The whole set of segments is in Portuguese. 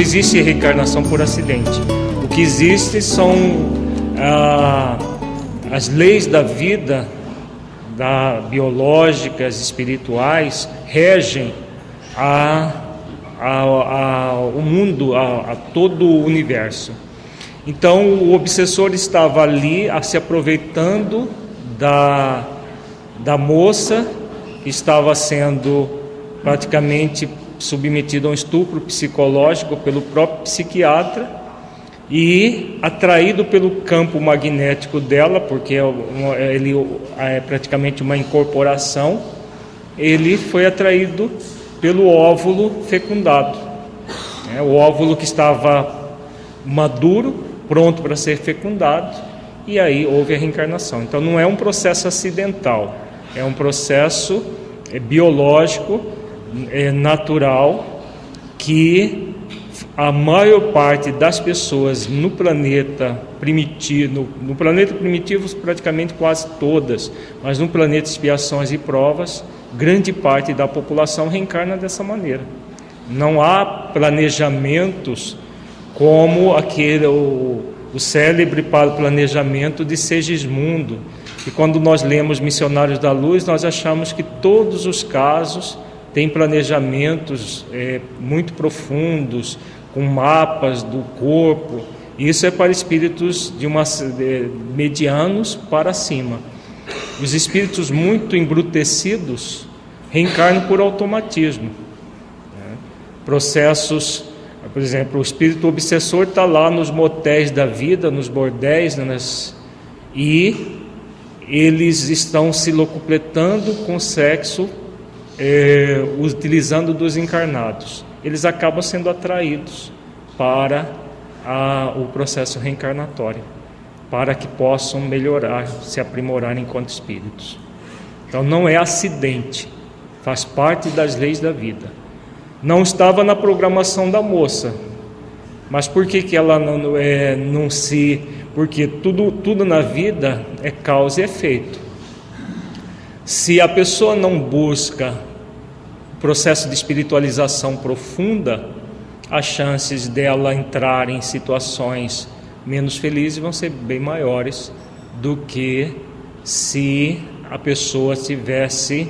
não existe reencarnação por acidente. O que existe são ah, as leis da vida, da, biológicas, espirituais, regem a, a, a, o mundo, a, a todo o universo. Então o obsessor estava ali se aproveitando da, da moça que estava sendo praticamente submetida a um estupro psicológico pelo próprio psiquiatra e atraído pelo campo magnético dela, porque é ele é praticamente uma incorporação, ele foi atraído pelo óvulo fecundado. É, o óvulo que estava maduro, pronto para ser fecundado, e aí houve a reencarnação. Então não é um processo acidental, é um processo é, biológico, é, natural, que a maior parte das pessoas no planeta primitivo, no, no, planeta primitivo praticamente quase todas, mas no planeta expiações e provas, grande parte da população reencarna dessa maneira. Não há planejamentos como aquele o, o célebre planejamento de Segismundo, que quando nós lemos Missionários da Luz, nós achamos que todos os casos têm planejamentos é, muito profundos, com mapas do corpo. Isso é para espíritos de uma, de, medianos para cima. Os espíritos muito embrutecidos reencarnam por automatismo. Né? Processos, por exemplo, o espírito obsessor está lá nos motéis da vida, nos bordéis, né? nas, e eles estão se locupletando com sexo, é, utilizando dos encarnados eles acabam sendo atraídos para a, o processo reencarnatório, para que possam melhorar, se aprimorar enquanto espíritos. Então não é acidente, faz parte das leis da vida. Não estava na programação da moça, mas por que, que ela não, é, não se. Porque tudo, tudo na vida é causa e efeito. Se a pessoa não busca processo de espiritualização profunda, as chances dela entrar em situações menos felizes vão ser bem maiores do que se a pessoa tivesse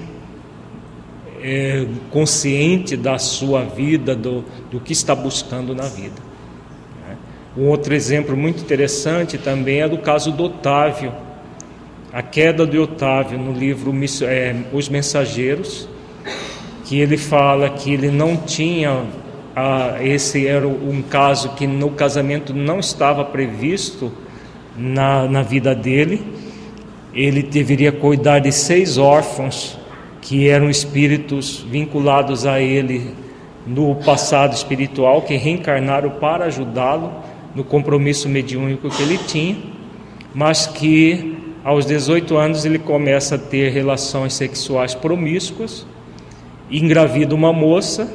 é, consciente da sua vida, do, do que está buscando na vida. Né? Um outro exemplo muito interessante também é do caso do Otávio, a queda de Otávio no livro é, Os Mensageiros, que ele fala que ele não tinha ah, esse era um caso que no casamento não estava previsto na, na vida dele. Ele deveria cuidar de seis órfãos que eram espíritos vinculados a ele no passado espiritual, que reencarnaram para ajudá-lo no compromisso mediúnico que ele tinha, mas que aos 18 anos ele começa a ter relações sexuais promíscuas engravida uma moça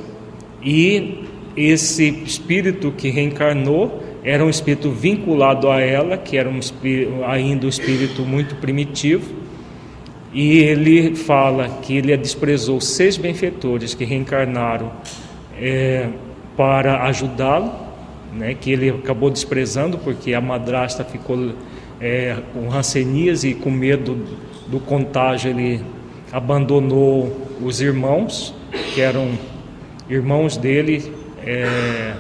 e esse espírito que reencarnou era um espírito vinculado a ela, que era um espírito, ainda um espírito muito primitivo, e ele fala que ele desprezou seis benfeitores que reencarnaram é, para ajudá-lo, né, que ele acabou desprezando porque a madrasta ficou é, com rancenias e com medo do contágio, ele abandonou os irmãos, que eram irmãos dele, é,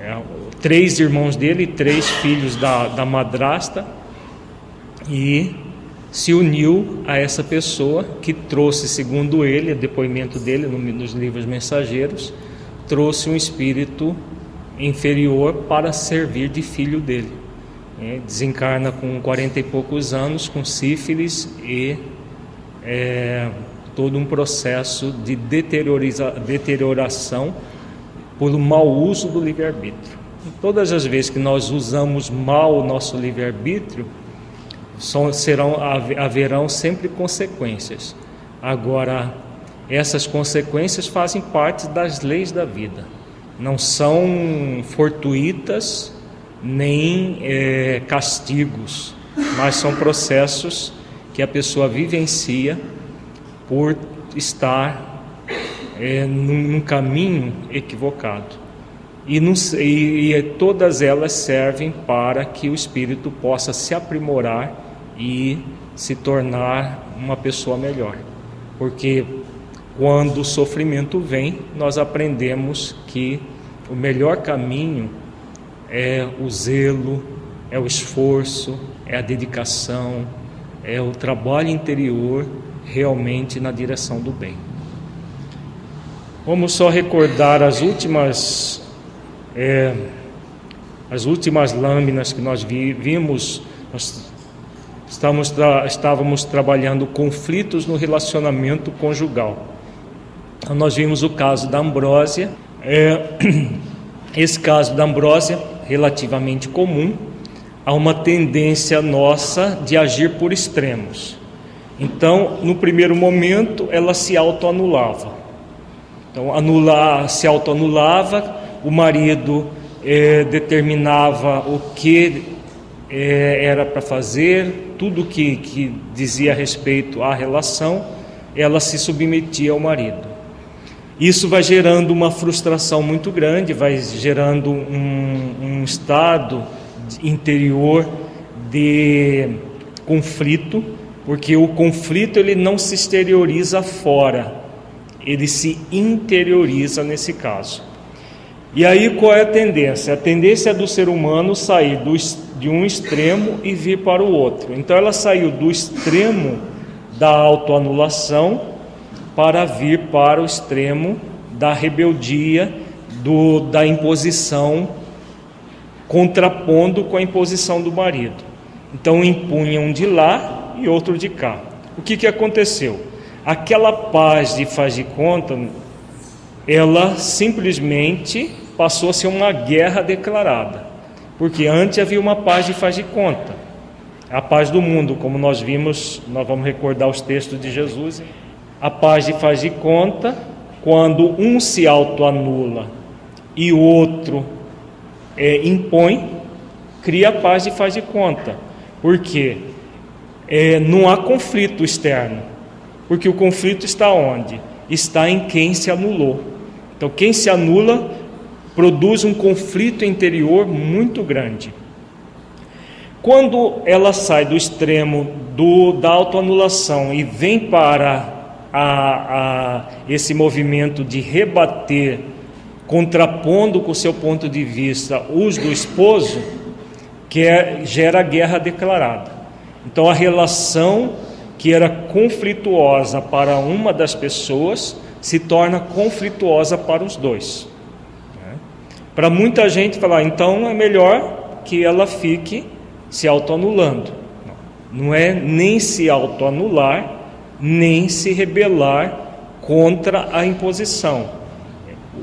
é, três irmãos dele, três filhos da, da madrasta, e se uniu a essa pessoa que trouxe, segundo ele, depoimento dele no, nos livros mensageiros, trouxe um espírito inferior para servir de filho dele. É, desencarna com 40 e poucos anos, com sífilis e é, todo um processo de deterioração um mau uso do livre-arbítrio. Todas as vezes que nós usamos mal o nosso livre-arbítrio, serão, haverão sempre consequências. Agora, essas consequências fazem parte das leis da vida, não são fortuitas nem é, castigos, mas são processos que a pessoa vivencia por estar é, num, num caminho equivocado. e, e, e todas elas servem para que o espírito possa se aprimorar e se tornar uma pessoa melhor. Porque quando o sofrimento vem, nós aprendemos que o melhor caminho é o zelo, é o esforço, é a dedicação, é o trabalho interior realmente na direção do bem. Vamos só recordar as últimas é, as últimas lâminas que nós vi, vimos. Nós estávamos, tra, estávamos trabalhando conflitos no relacionamento conjugal. Então, nós vimos o caso da Ambrósia. É, esse caso da Ambrósia, relativamente comum, há uma tendência nossa de agir por extremos. Então, no primeiro momento, ela se autoanulava. Então, anular, se autoanulava, o marido eh, determinava o que eh, era para fazer, tudo que, que dizia a respeito à relação, ela se submetia ao marido. Isso vai gerando uma frustração muito grande, vai gerando um, um estado interior de conflito, porque o conflito ele não se exterioriza fora, ele se interioriza nesse caso. E aí qual é a tendência? A tendência é do ser humano sair do, de um extremo e vir para o outro. Então ela saiu do extremo da autoanulação para vir para o extremo da rebeldia, do, da imposição, contrapondo com a imposição do marido. Então impunha um de lá e outro de cá. O que, que aconteceu? Aquela paz de faz de conta, ela simplesmente passou a ser uma guerra declarada. Porque antes havia uma paz de faz de conta. A paz do mundo, como nós vimos, nós vamos recordar os textos de Jesus. A paz de faz de conta, quando um se autoanula e o outro é, impõe, cria paz de faz de conta. Por quê? É, não há conflito externo porque o conflito está onde? Está em quem se anulou. Então, quem se anula produz um conflito interior muito grande. Quando ela sai do extremo do, da autoanulação e vem para a, a, esse movimento de rebater, contrapondo com o seu ponto de vista os do esposo, que é, gera guerra declarada. Então a relação que era conflituosa para uma das pessoas se torna conflituosa para os dois. Né? Para muita gente falar, então é melhor que ela fique se autoanulando. Não, não é nem se autoanular, nem se rebelar contra a imposição.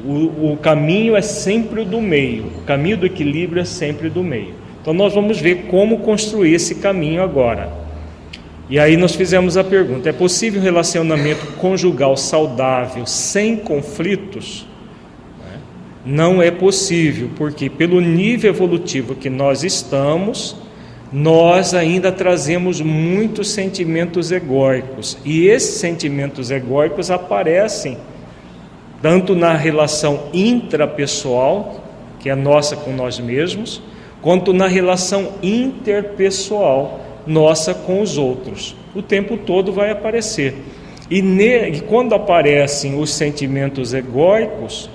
O, o caminho é sempre o do meio, o caminho do equilíbrio é sempre do meio. Então nós vamos ver como construir esse caminho agora. E aí nós fizemos a pergunta: é possível um relacionamento conjugal saudável sem conflitos? Não é possível, porque pelo nível evolutivo que nós estamos, nós ainda trazemos muitos sentimentos egóicos, e esses sentimentos egóicos aparecem tanto na relação intrapessoal, que é nossa com nós mesmos, quanto na relação interpessoal, nossa com os outros. O tempo todo vai aparecer. E, ne, e quando aparecem os sentimentos egóicos,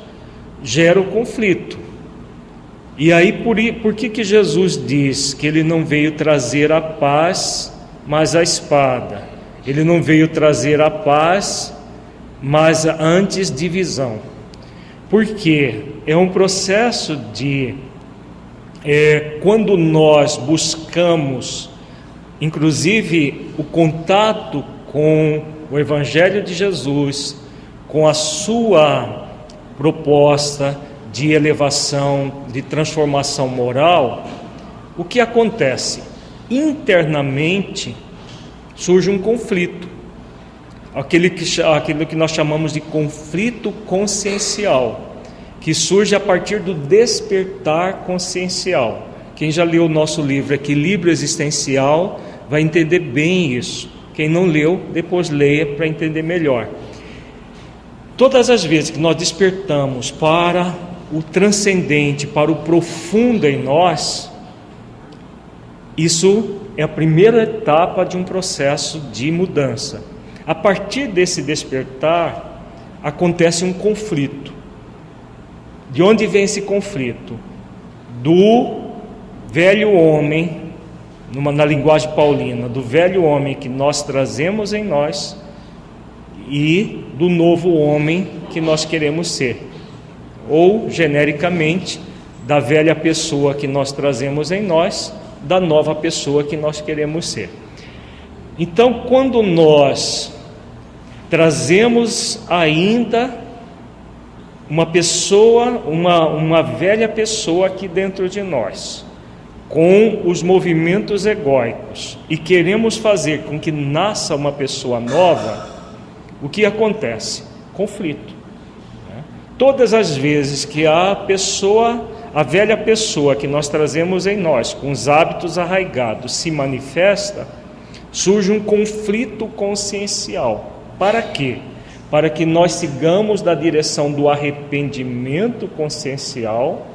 gera o conflito. E aí, por, por que, que Jesus diz que ele não veio trazer a paz, mas a espada? Ele não veio trazer a paz, mas antes divisão. Porque é um processo de. É, quando nós buscamos Inclusive, o contato com o Evangelho de Jesus, com a sua proposta de elevação, de transformação moral, o que acontece? Internamente surge um conflito, aquele que, aquilo que nós chamamos de conflito consciencial, que surge a partir do despertar consciencial. Quem já leu o nosso livro Equilíbrio Existencial vai entender bem isso. Quem não leu, depois leia para entender melhor. Todas as vezes que nós despertamos para o transcendente, para o profundo em nós, isso é a primeira etapa de um processo de mudança. A partir desse despertar, acontece um conflito. De onde vem esse conflito? Do velho homem, numa, na linguagem paulina, do velho homem que nós trazemos em nós e do novo homem que nós queremos ser. Ou, genericamente, da velha pessoa que nós trazemos em nós, da nova pessoa que nós queremos ser. Então, quando nós trazemos ainda uma pessoa, uma, uma velha pessoa aqui dentro de nós, com os movimentos egóicos, e queremos fazer com que nasça uma pessoa nova, o que acontece? Conflito. Né? Todas as vezes que a pessoa, a velha pessoa que nós trazemos em nós, com os hábitos arraigados, se manifesta, surge um conflito consciencial. Para quê? Para que nós sigamos da direção do arrependimento consciencial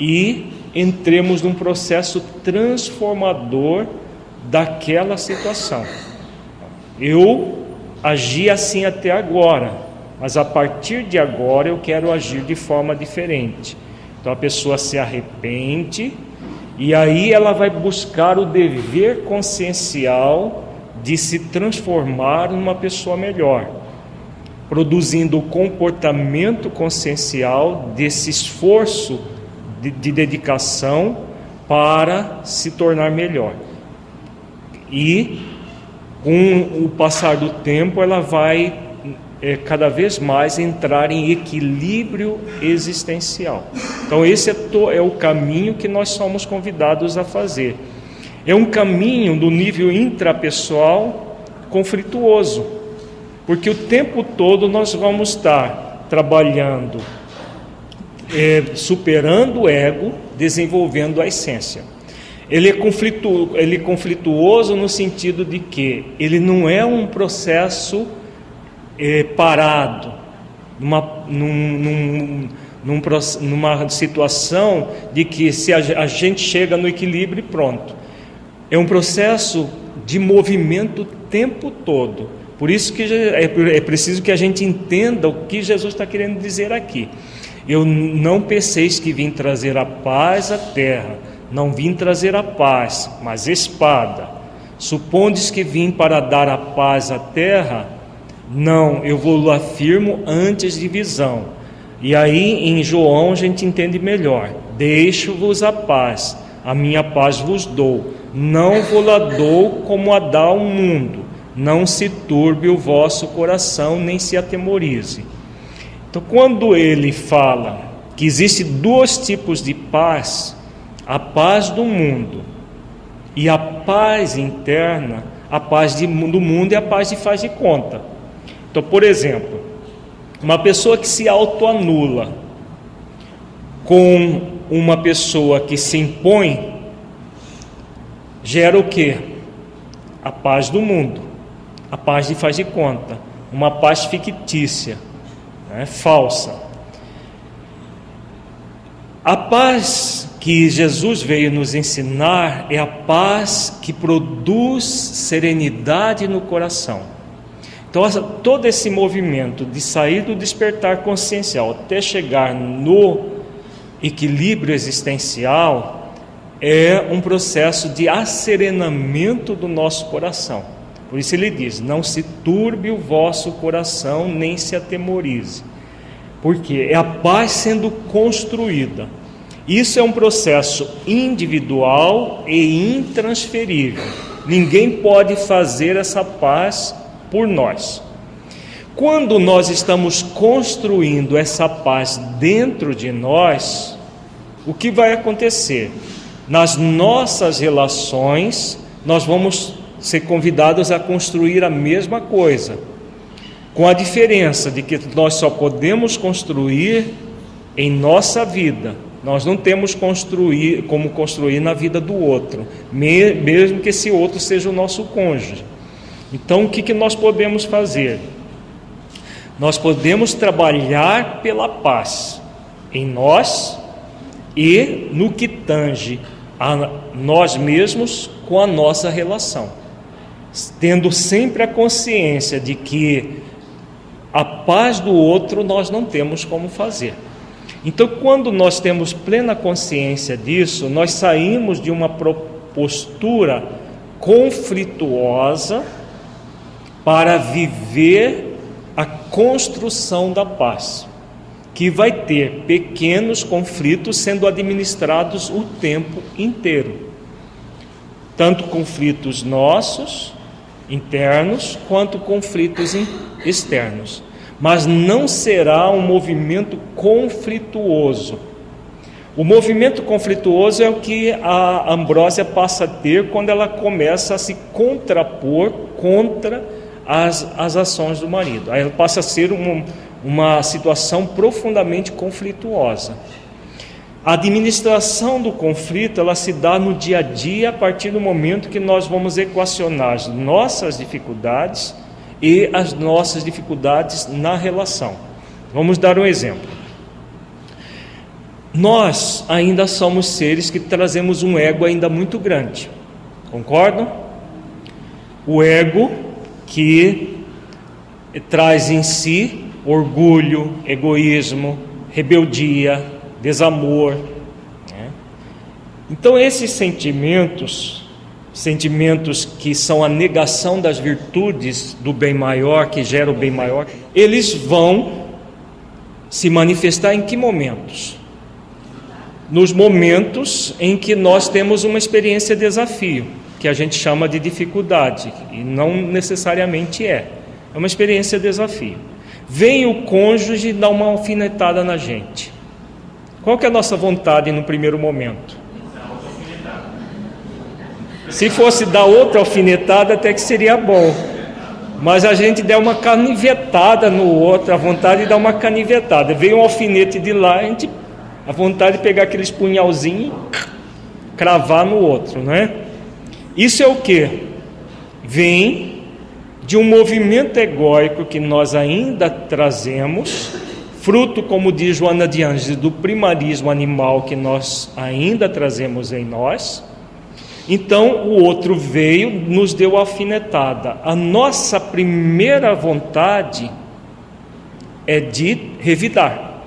e entremos num processo transformador daquela situação. Eu agi assim até agora, mas a partir de agora eu quero agir de forma diferente. Então a pessoa se arrepende e aí ela vai buscar o dever consciencial de se transformar numa pessoa melhor, produzindo o comportamento consciencial desse esforço de, de dedicação para se tornar melhor. E com o passar do tempo, ela vai é, cada vez mais entrar em equilíbrio existencial. Então, esse é, to, é o caminho que nós somos convidados a fazer. É um caminho do nível intrapessoal conflituoso, porque o tempo todo nós vamos estar trabalhando, é, superando o ego, desenvolvendo a essência. Ele é, conflitu, ele é conflituoso no sentido de que ele não é um processo é, parado, numa, num, num, num, numa situação de que se a gente chega no equilíbrio e pronto. É um processo de movimento o tempo todo. Por isso que é, é preciso que a gente entenda o que Jesus está querendo dizer aqui. Eu não penseis que vim trazer a paz à terra não vim trazer a paz, mas espada. Supondes que vim para dar a paz à terra? Não, eu vou afirmo antes de visão. E aí em João a gente entende melhor. Deixo-vos a paz, a minha paz vos dou. Não vou a dou como a dá o mundo. Não se turbe o vosso coração, nem se atemorize. Então, quando ele fala que existe dois tipos de paz, a paz do mundo e a paz interna, a paz de, do mundo e a paz de faz de conta. Então, por exemplo, uma pessoa que se autoanula com uma pessoa que se impõe, gera o que? A paz do mundo, a paz de faz de conta, uma paz fictícia, né, falsa. A paz que Jesus veio nos ensinar é a paz que produz serenidade no coração. Então, todo esse movimento de sair do despertar consciencial até chegar no equilíbrio existencial é um processo de asserenamento do nosso coração. Por isso ele diz: Não se turbe o vosso coração, nem se atemorize. Porque é a paz sendo construída. Isso é um processo individual e intransferível. Ninguém pode fazer essa paz por nós. Quando nós estamos construindo essa paz dentro de nós, o que vai acontecer? Nas nossas relações, nós vamos ser convidados a construir a mesma coisa, com a diferença de que nós só podemos construir em nossa vida nós não temos construir, como construir na vida do outro, mesmo que esse outro seja o nosso cônjuge. Então, o que, que nós podemos fazer? Nós podemos trabalhar pela paz, em nós e no que tange a nós mesmos com a nossa relação, tendo sempre a consciência de que a paz do outro nós não temos como fazer. Então, quando nós temos plena consciência disso, nós saímos de uma postura conflituosa para viver a construção da paz, que vai ter pequenos conflitos sendo administrados o tempo inteiro. Tanto conflitos nossos, internos, quanto conflitos externos mas não será um movimento conflituoso. O movimento conflituoso é o que a Ambrósia passa a ter quando ela começa a se contrapor contra as, as ações do marido. Aí ela passa a ser uma, uma situação profundamente conflituosa. A administração do conflito ela se dá no dia a dia a partir do momento que nós vamos equacionar as nossas dificuldades e as nossas dificuldades na relação. Vamos dar um exemplo. Nós ainda somos seres que trazemos um ego ainda muito grande, concordam? O ego que traz em si orgulho, egoísmo, rebeldia, desamor. Né? Então, esses sentimentos sentimentos que são a negação das virtudes do bem maior, que gera o bem maior, eles vão se manifestar em que momentos? Nos momentos em que nós temos uma experiência de desafio, que a gente chama de dificuldade, e não necessariamente é. É uma experiência de desafio. Vem o cônjuge dar uma alfinetada na gente. Qual que é a nossa vontade no primeiro momento? Se fosse dar outra alfinetada, até que seria bom. Mas a gente der uma canivetada no outro, a vontade de dar uma canivetada. Veio um alfinete de lá, a gente a vontade de pegar aqueles punhalzinhos e cravar no outro, não é? Isso é o que? Vem de um movimento egóico que nós ainda trazemos, fruto, como diz Joana de Anjos, do primarismo animal que nós ainda trazemos em nós então o outro veio, nos deu a alfinetada. A nossa primeira vontade é de revidar,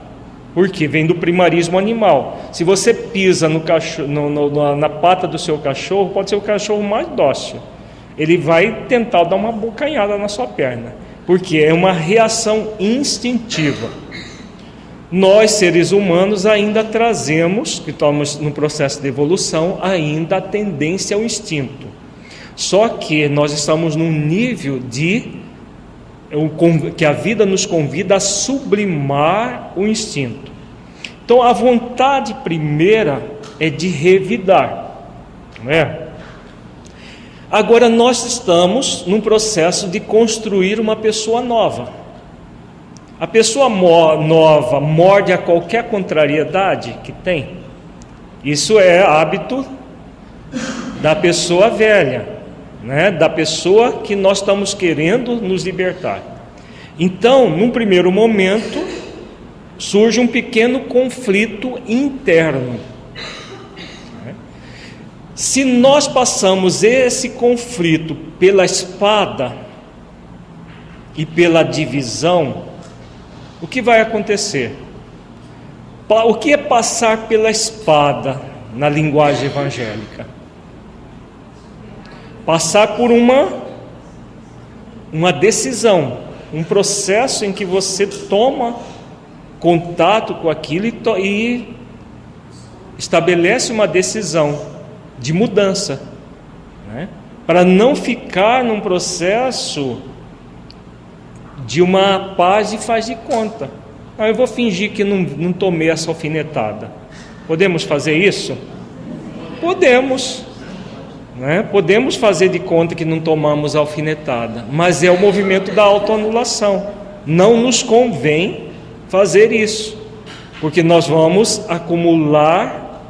porque vem do primarismo animal. Se você pisa no cachorro, no, no, na pata do seu cachorro, pode ser o cachorro mais dócil. Ele vai tentar dar uma bocanhada na sua perna, porque é uma reação instintiva nós seres humanos ainda trazemos, que estamos no processo de evolução, ainda a tendência ao instinto. Só que nós estamos num nível de que a vida nos convida a sublimar o instinto. Então a vontade primeira é de revidar, não é? Agora nós estamos num processo de construir uma pessoa nova. A pessoa nova morde a qualquer contrariedade que tem. Isso é hábito da pessoa velha, né? da pessoa que nós estamos querendo nos libertar. Então, num primeiro momento, surge um pequeno conflito interno. Se nós passamos esse conflito pela espada e pela divisão, o que vai acontecer? O que é passar pela espada na linguagem evangélica? Passar por uma uma decisão, um processo em que você toma contato com aquilo e, e estabelece uma decisão de mudança, né? para não ficar num processo de uma paz e faz de conta. Ah, eu vou fingir que não, não tomei essa alfinetada. Podemos fazer isso? Podemos. Né? Podemos fazer de conta que não tomamos a alfinetada, mas é o movimento da autoanulação. Não nos convém fazer isso, porque nós vamos acumular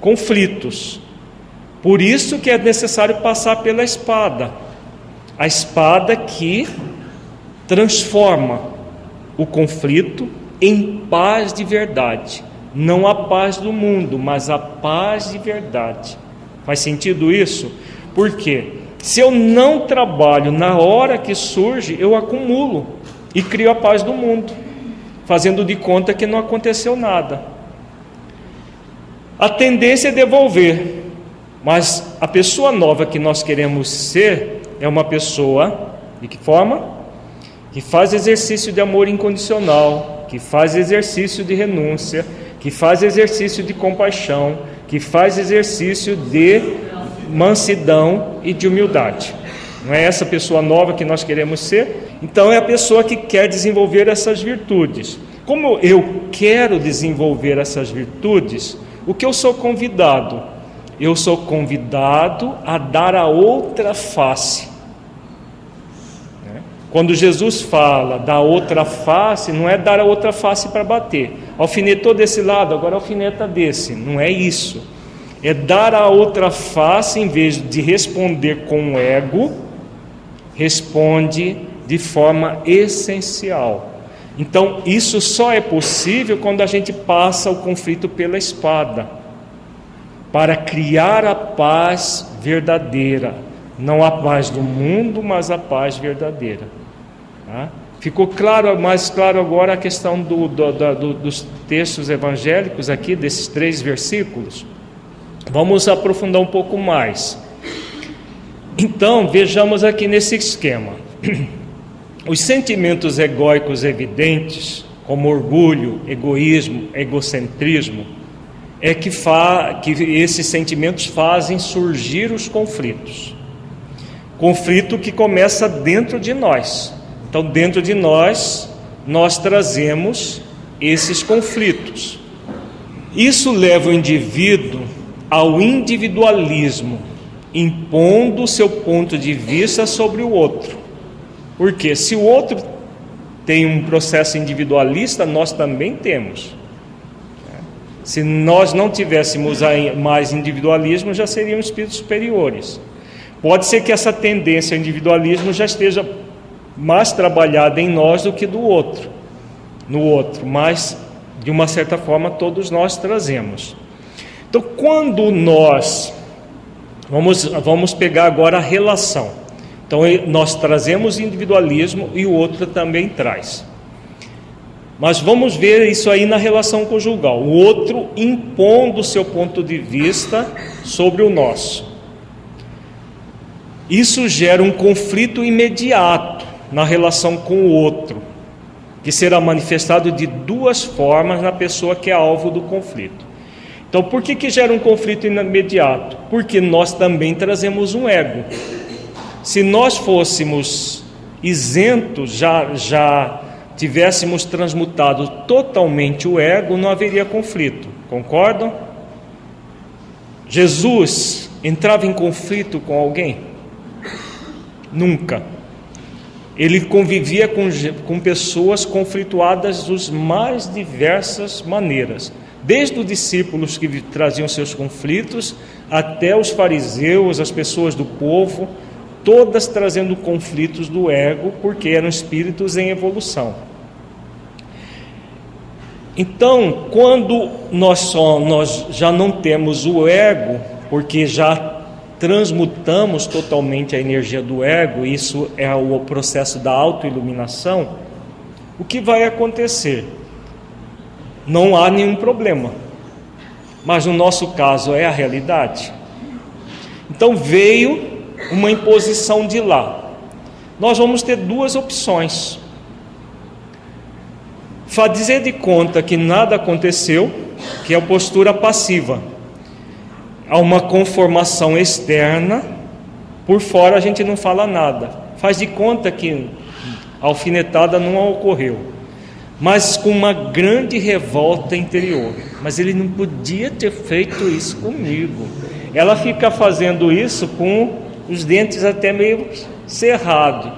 conflitos. Por isso que é necessário passar pela espada. A espada que transforma o conflito em paz de verdade. Não a paz do mundo, mas a paz de verdade. Faz sentido isso? Por quê? Se eu não trabalho na hora que surge, eu acumulo e crio a paz do mundo, fazendo de conta que não aconteceu nada. A tendência é devolver, mas a pessoa nova que nós queremos ser é uma pessoa de que forma? Que faz exercício de amor incondicional, que faz exercício de renúncia, que faz exercício de compaixão, que faz exercício de mansidão e de humildade. Não é essa pessoa nova que nós queremos ser? Então é a pessoa que quer desenvolver essas virtudes. Como eu quero desenvolver essas virtudes, o que eu sou convidado? Eu sou convidado a dar a outra face. Quando Jesus fala da outra face, não é dar a outra face para bater. Alfinetou desse lado, agora alfineta desse. Não é isso. É dar a outra face, em vez de responder com o ego, responde de forma essencial. Então, isso só é possível quando a gente passa o conflito pela espada para criar a paz verdadeira, não a paz do mundo, mas a paz verdadeira. Tá? Ficou claro, mais claro agora a questão do, do, do, dos textos evangélicos aqui, desses três versículos? Vamos aprofundar um pouco mais. Então, vejamos aqui nesse esquema. Os sentimentos egóicos evidentes, como orgulho, egoísmo, egocentrismo, é que, fa, que esses sentimentos fazem surgir os conflitos. Conflito que começa dentro de nós. Então, dentro de nós, nós trazemos esses conflitos. Isso leva o indivíduo ao individualismo, impondo o seu ponto de vista sobre o outro. Porque se o outro tem um processo individualista, nós também temos. Se nós não tivéssemos mais individualismo, já seriam espíritos superiores. Pode ser que essa tendência ao individualismo já esteja mais trabalhada em nós do que do outro, no outro, mas de uma certa forma todos nós trazemos. Então, quando nós vamos vamos pegar agora a relação. Então, nós trazemos individualismo e o outro também traz. Mas vamos ver isso aí na relação conjugal. O outro impondo o seu ponto de vista sobre o nosso. Isso gera um conflito imediato na relação com o outro, que será manifestado de duas formas na pessoa que é alvo do conflito. Então, por que, que gera um conflito imediato? Porque nós também trazemos um ego. Se nós fôssemos isentos, já, já tivéssemos transmutado totalmente o ego, não haveria conflito. Concordam? Jesus entrava em conflito com alguém? Nunca. Ele convivia com, com pessoas conflituadas das mais diversas maneiras, desde os discípulos que traziam seus conflitos, até os fariseus, as pessoas do povo, todas trazendo conflitos do ego, porque eram espíritos em evolução. Então, quando nós, só, nós já não temos o ego, porque já transmutamos totalmente a energia do ego, isso é o processo da autoiluminação, o que vai acontecer? Não há nenhum problema, mas no nosso caso é a realidade. Então veio uma imposição de lá. Nós vamos ter duas opções. Fazer de conta que nada aconteceu, que é a postura passiva. Há uma conformação externa, por fora a gente não fala nada. Faz de conta que a alfinetada não ocorreu. Mas com uma grande revolta interior. Mas ele não podia ter feito isso comigo. Ela fica fazendo isso com os dentes até meio cerrado,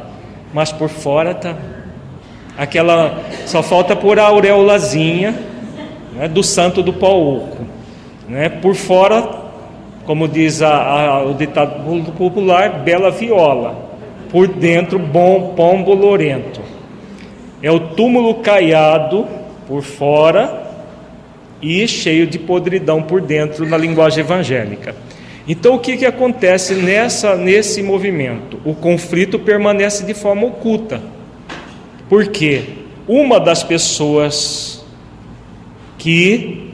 mas por fora tá aquela só falta por a auréolazinha né, do santo do pau oco, né? Por fora, como diz a, a, o ditado popular, bela viola, por dentro bom pombo lorento. É o túmulo caiado por fora e cheio de podridão por dentro na linguagem evangélica. Então o que, que acontece nessa, nesse movimento? O conflito permanece de forma oculta. Porque uma das pessoas que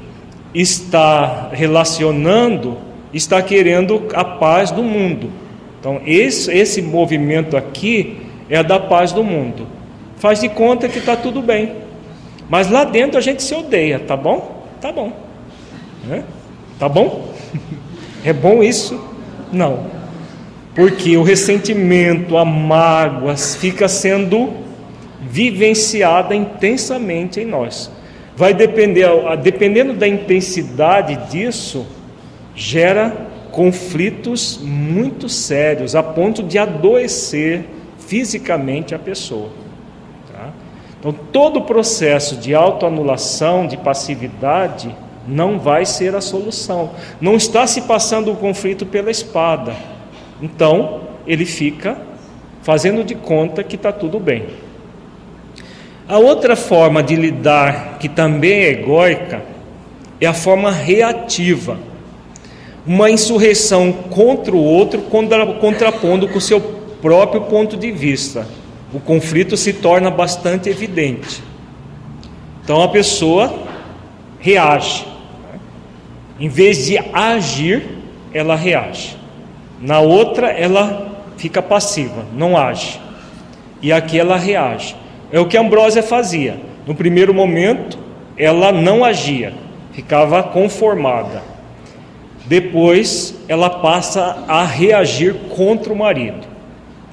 está relacionando está querendo a paz do mundo. Então esse, esse movimento aqui é da paz do mundo. Faz de conta que está tudo bem. Mas lá dentro a gente se odeia, tá bom? Tá bom. Né? Tá bom? É bom isso? Não. Porque o ressentimento, a mágoa fica sendo vivenciada intensamente em nós. Vai depender, dependendo da intensidade disso, gera conflitos muito sérios, a ponto de adoecer fisicamente a pessoa. Tá? Então, todo o processo de autoanulação, de passividade, não vai ser a solução. Não está se passando o conflito pela espada. Então, ele fica fazendo de conta que está tudo bem. A outra forma de lidar, que também é egóica, é a forma reativa. Uma insurreição contra o outro, contrapondo com o seu próprio ponto de vista. O conflito se torna bastante evidente. Então a pessoa reage. Em vez de agir, ela reage. Na outra, ela fica passiva, não age. E aqui ela reage. É o que Ambrósia fazia. No primeiro momento, ela não agia, ficava conformada. Depois, ela passa a reagir contra o marido.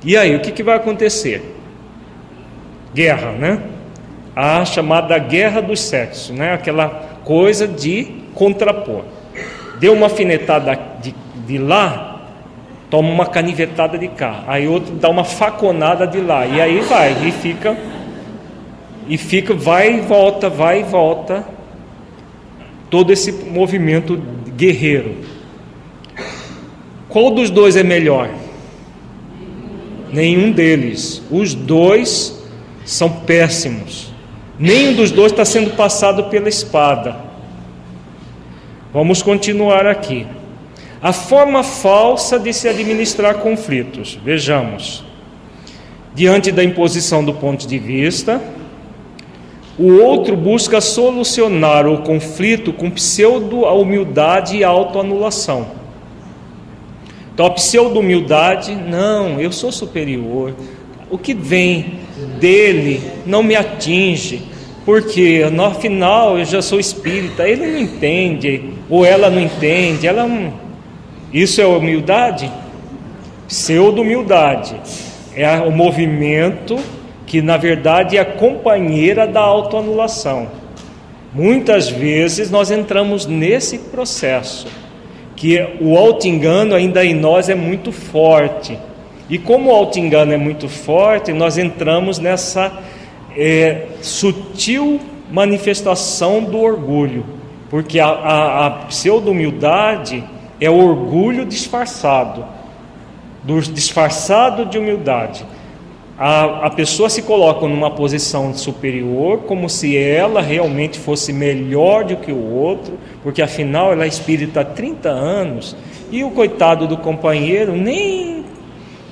E aí, o que, que vai acontecer? Guerra, né? A chamada guerra dos sexos, né? Aquela coisa de contrapor deu uma afinetada de, de lá, toma uma canivetada de cá. Aí outro dá uma faconada de lá. E aí vai, e fica, e fica, vai e volta, vai e volta. Todo esse movimento guerreiro. Qual dos dois é melhor? Nenhum deles. Os dois são péssimos. Nenhum dos dois está sendo passado pela espada. Vamos continuar aqui. A forma falsa de se administrar conflitos. Vejamos. Diante da imposição do ponto de vista, o outro busca solucionar o conflito com pseudo-humildade e autoanulação. Então, a pseudo-humildade, não, eu sou superior. O que vem dele não me atinge porque no final eu já sou espírita, ele não entende, ou ela não entende, ela não... Isso é humildade? Pseudo-humildade. É o movimento que na verdade é a companheira da autoanulação. Muitas vezes nós entramos nesse processo, que o auto-engano ainda em nós é muito forte. E como o auto-engano é muito forte, nós entramos nessa é, sutil manifestação do orgulho, porque a, a, a pseudo-humildade é o orgulho disfarçado, do disfarçado de humildade. A, a pessoa se coloca numa posição superior, como se ela realmente fosse melhor do que o outro, porque afinal ela é espírita há 30 anos e o coitado do companheiro nem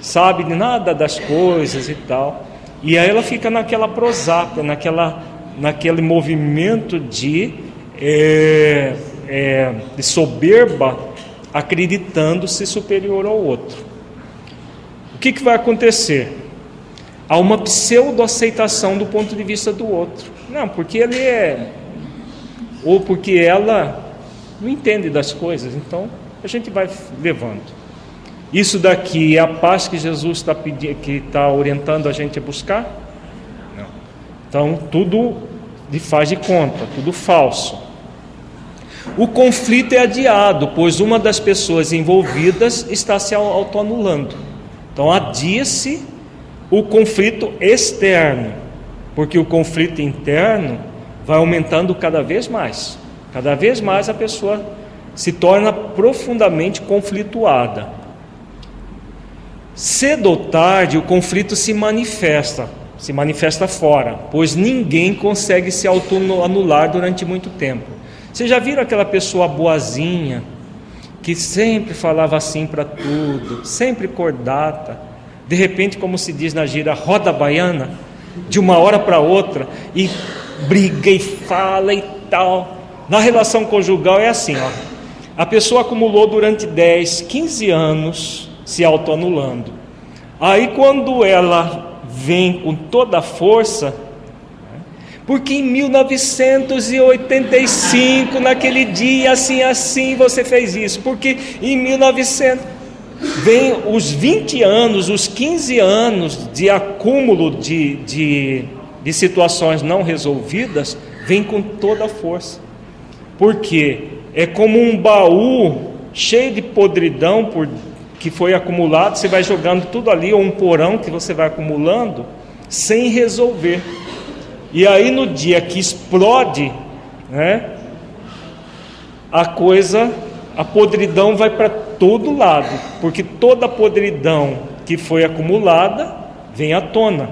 sabe de nada das coisas e tal. E aí ela fica naquela prosápia, naquela, naquele movimento de, é, é, de soberba, acreditando-se superior ao outro. O que, que vai acontecer? Há uma pseudo-aceitação do ponto de vista do outro. Não, porque ele é. Ou porque ela não entende das coisas. Então, a gente vai levando. Isso daqui é a paz que Jesus está pedindo, que está orientando a gente a buscar? Não. Então, tudo de faz de conta, tudo falso. O conflito é adiado, pois uma das pessoas envolvidas está se autoanulando. Então, adia-se o conflito externo, porque o conflito interno vai aumentando cada vez mais. Cada vez mais a pessoa se torna profundamente conflituada. Cedo ou tarde o conflito se manifesta, se manifesta fora, pois ninguém consegue se autoanular durante muito tempo. Você já viram aquela pessoa boazinha que sempre falava assim para tudo, sempre cordata, de repente, como se diz na gira, roda baiana, de uma hora para outra, e briga e fala e tal. Na relação conjugal é assim, ó. A pessoa acumulou durante 10, 15 anos se autoanulando. Aí quando ela vem com toda a força, porque em 1985, naquele dia assim assim, você fez isso, porque em 1900 vem os 20 anos, os 15 anos de acúmulo de, de, de situações não resolvidas, vem com toda a força. Porque é como um baú cheio de podridão por, que foi acumulado, você vai jogando tudo ali, ou um porão que você vai acumulando, sem resolver. E aí no dia que explode, né, a coisa, a podridão vai para todo lado, porque toda a podridão que foi acumulada vem à tona.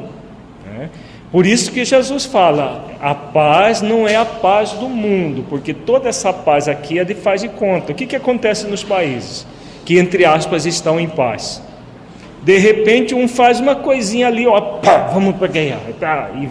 Né? Por isso que Jesus fala: a paz não é a paz do mundo, porque toda essa paz aqui é de faz de conta. O que, que acontece nos países que, entre aspas, estão em paz? De repente, um faz uma coisinha ali, ó, pá, vamos para ganhar. Tá, e,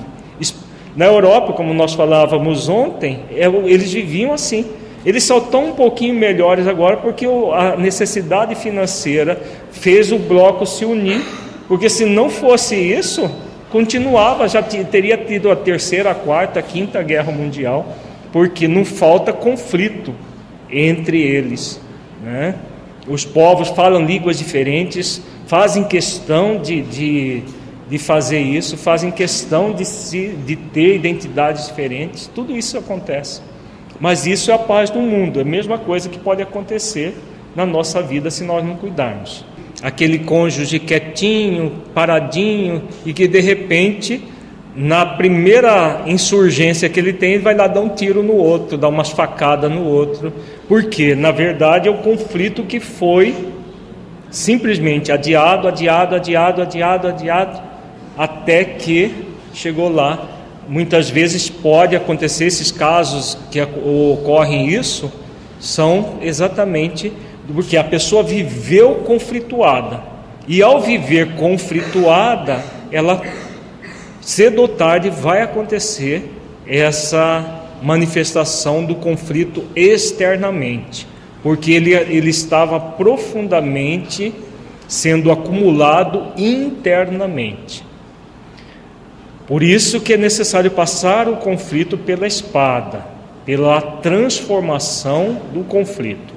na Europa, como nós falávamos ontem, é, eles viviam assim. Eles só estão um pouquinho melhores agora porque a necessidade financeira fez o bloco se unir, porque se não fosse isso, continuava, já teria tido a terceira, a quarta, a quinta guerra mundial, porque não falta conflito entre eles. Né? Os povos falam línguas diferentes, fazem questão de, de, de fazer isso, fazem questão de, se, de ter identidades diferentes, tudo isso acontece. Mas isso é a paz do mundo, é a mesma coisa que pode acontecer na nossa vida se nós não cuidarmos. Aquele cônjuge quietinho, paradinho e que de repente, na primeira insurgência que ele tem, ele vai lá dar um tiro no outro, dar umas facadas no outro, porque na verdade é o conflito que foi simplesmente adiado, adiado, adiado, adiado, adiado, até que chegou lá. Muitas vezes pode acontecer esses casos que ocorrem isso são exatamente porque a pessoa viveu conflituada. E ao viver conflituada ela cedo ou tarde vai acontecer essa manifestação do conflito externamente porque ele, ele estava profundamente sendo acumulado internamente por isso que é necessário passar o conflito pela espada, pela transformação do conflito.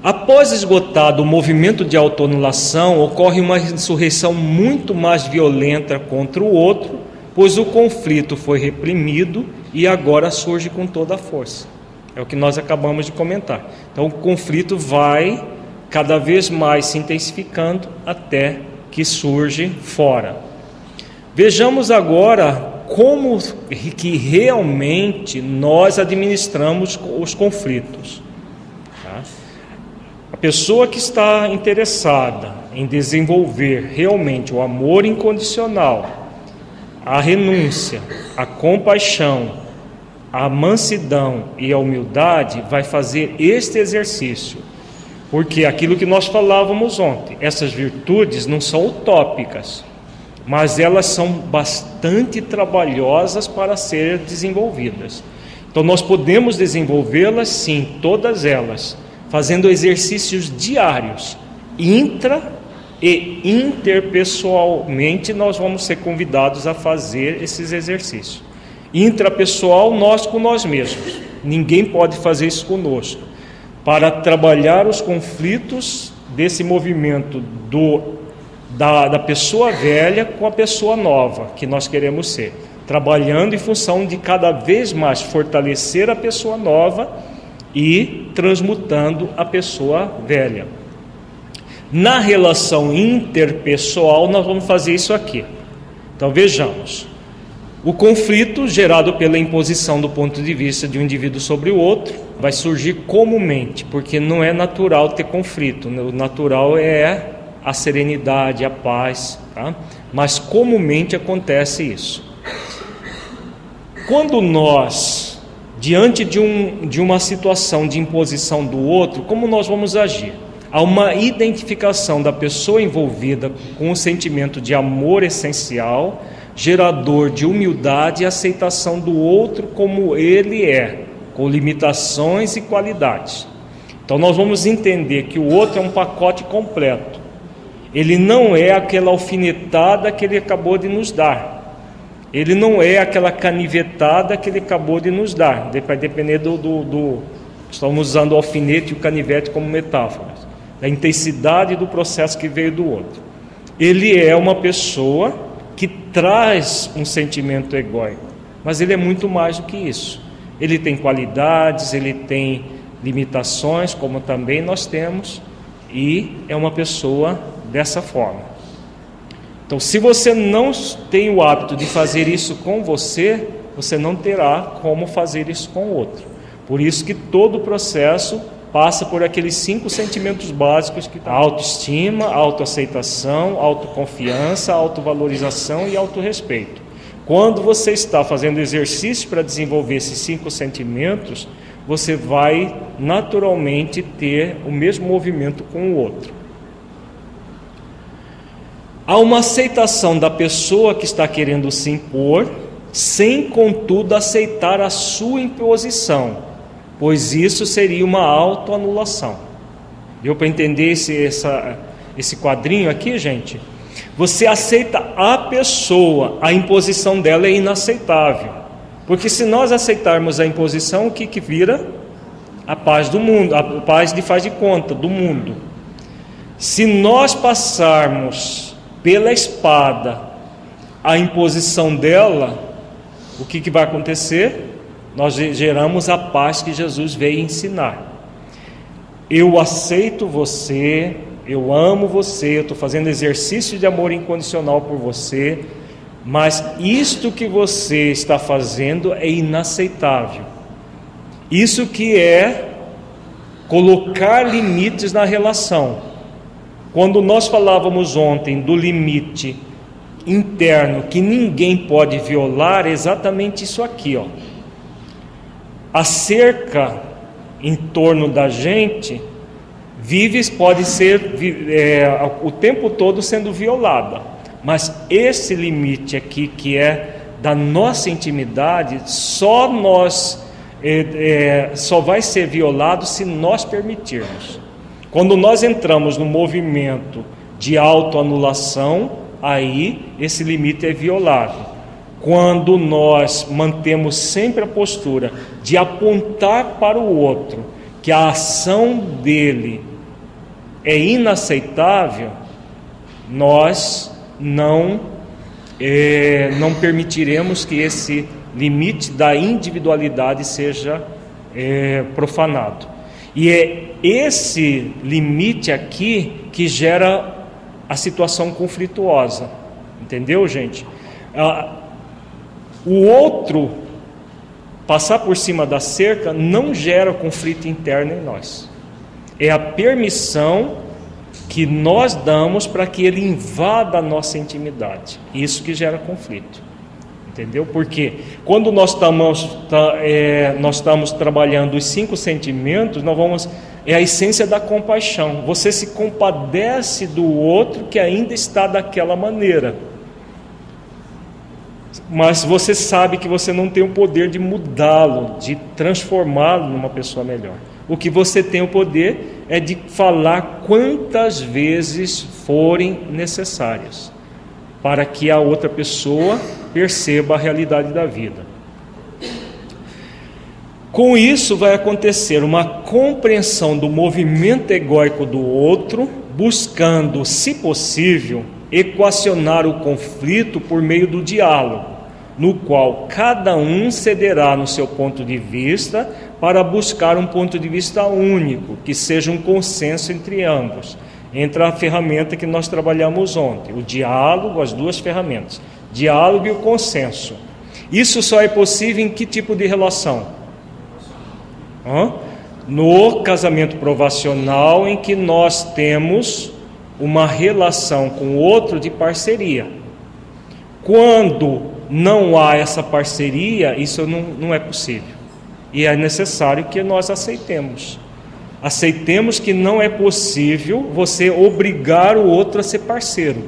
Após esgotado o movimento de autoanulação, ocorre uma insurreição muito mais violenta contra o outro, pois o conflito foi reprimido e agora surge com toda a força. É o que nós acabamos de comentar. Então o conflito vai cada vez mais se intensificando até que surge fora. Vejamos agora como que realmente nós administramos os conflitos. Tá? A pessoa que está interessada em desenvolver realmente o amor incondicional, a renúncia, a compaixão, a mansidão e a humildade, vai fazer este exercício. Porque aquilo que nós falávamos ontem, essas virtudes não são utópicas mas elas são bastante trabalhosas para ser desenvolvidas. Então nós podemos desenvolvê-las sim, todas elas, fazendo exercícios diários, intra e interpessoalmente nós vamos ser convidados a fazer esses exercícios. Intrapessoal, nós com nós mesmos. Ninguém pode fazer isso conosco. Para trabalhar os conflitos desse movimento do da, da pessoa velha com a pessoa nova que nós queremos ser, trabalhando em função de cada vez mais fortalecer a pessoa nova e transmutando a pessoa velha. Na relação interpessoal, nós vamos fazer isso aqui. Então vejamos. O conflito gerado pela imposição do ponto de vista de um indivíduo sobre o outro vai surgir comumente, porque não é natural ter conflito, o natural é a serenidade, a paz. Tá? Mas comumente acontece isso. Quando nós, diante de, um, de uma situação de imposição do outro, como nós vamos agir? Há uma identificação da pessoa envolvida com o sentimento de amor essencial, gerador de humildade e aceitação do outro como ele é, com limitações e qualidades. Então nós vamos entender que o outro é um pacote completo. Ele não é aquela alfinetada que ele acabou de nos dar. Ele não é aquela canivetada que ele acabou de nos dar. Vai depender do, do, do. Estamos usando o alfinete e o canivete como metáforas da intensidade do processo que veio do outro. Ele é uma pessoa que traz um sentimento egóico, mas ele é muito mais do que isso. Ele tem qualidades, ele tem limitações, como também nós temos, e é uma pessoa dessa forma. Então, se você não tem o hábito de fazer isso com você, você não terá como fazer isso com o outro. Por isso que todo o processo passa por aqueles cinco sentimentos básicos que tá autoestima, autoaceitação, autoconfiança, autovalorização e autorrespeito. Quando você está fazendo exercício para desenvolver esses cinco sentimentos, você vai naturalmente ter o mesmo movimento com o outro. Há uma aceitação da pessoa que está querendo se impor, sem contudo aceitar a sua imposição pois isso seria uma autoanulação. Deu para entender esse, essa, esse quadrinho aqui, gente? Você aceita a pessoa, a imposição dela é inaceitável. Porque se nós aceitarmos a imposição, o que, que vira? A paz do mundo, a paz de faz de conta do mundo. Se nós passarmos pela espada a imposição dela, o que, que vai acontecer? Nós geramos a paz que Jesus veio ensinar. Eu aceito você, eu amo você, eu estou fazendo exercício de amor incondicional por você, mas isto que você está fazendo é inaceitável. Isso que é colocar limites na relação. Quando nós falávamos ontem do limite interno que ninguém pode violar, é exatamente isso aqui, ó a cerca em torno da gente vive pode ser é, o tempo todo sendo violada, mas esse limite aqui que é da nossa intimidade, só nós é, é, só vai ser violado se nós permitirmos. Quando nós entramos no movimento de autoanulação, aí esse limite é violado quando nós mantemos sempre a postura de apontar para o outro que a ação dele é inaceitável, nós não é, não permitiremos que esse limite da individualidade seja é, profanado. E é esse limite aqui que gera a situação conflituosa, entendeu, gente? Ah, o outro passar por cima da cerca não gera conflito interno em nós. É a permissão que nós damos para que ele invada a nossa intimidade. Isso que gera conflito. Entendeu? Porque quando nós estamos, tá, é, nós estamos trabalhando os cinco sentimentos, nós vamos. É a essência da compaixão. Você se compadece do outro que ainda está daquela maneira mas você sabe que você não tem o poder de mudá-lo, de transformá-lo numa pessoa melhor. O que você tem o poder é de falar quantas vezes forem necessárias, para que a outra pessoa perceba a realidade da vida. Com isso vai acontecer uma compreensão do movimento egóico do outro, buscando, se possível, equacionar o conflito por meio do diálogo no qual cada um cederá no seu ponto de vista para buscar um ponto de vista único, que seja um consenso entre ambos. Entra a ferramenta que nós trabalhamos ontem, o diálogo, as duas ferramentas, diálogo e o consenso. Isso só é possível em que tipo de relação? Hã? No casamento provacional, em que nós temos uma relação com o outro de parceria. Quando não há essa parceria, isso não, não é possível. E é necessário que nós aceitemos. Aceitemos que não é possível você obrigar o outro a ser parceiro.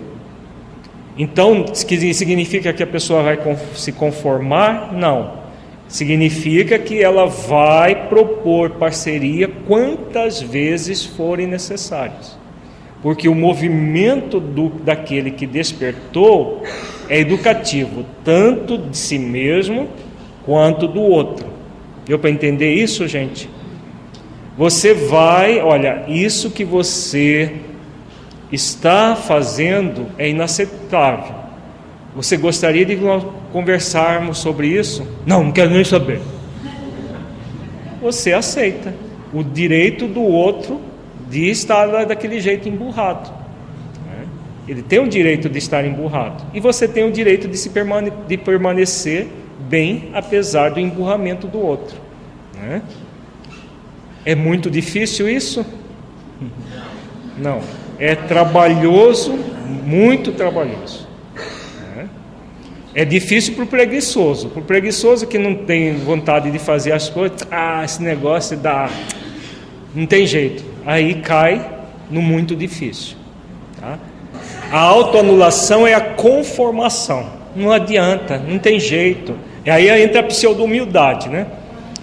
Então, significa que a pessoa vai se conformar? Não. Significa que ela vai propor parceria quantas vezes forem necessárias. Porque o movimento do, daquele que despertou é educativo, tanto de si mesmo quanto do outro. Deu para entender isso, gente? Você vai, olha, isso que você está fazendo é inaceitável. Você gostaria de conversarmos sobre isso? Não, não quero nem saber. Você aceita o direito do outro de estar daquele jeito emburrado. Né? Ele tem o direito de estar emburrado. E você tem o direito de, se permane de permanecer bem, apesar do emburramento do outro. Né? É muito difícil isso? Não. É trabalhoso, muito trabalhoso. Né? É difícil para o preguiçoso. Para o preguiçoso que não tem vontade de fazer as coisas, ah, esse negócio dá. Não tem jeito aí cai no muito difícil. Tá? A autoanulação é a conformação. Não adianta, não tem jeito. E aí entra a pseudo-humildade, né?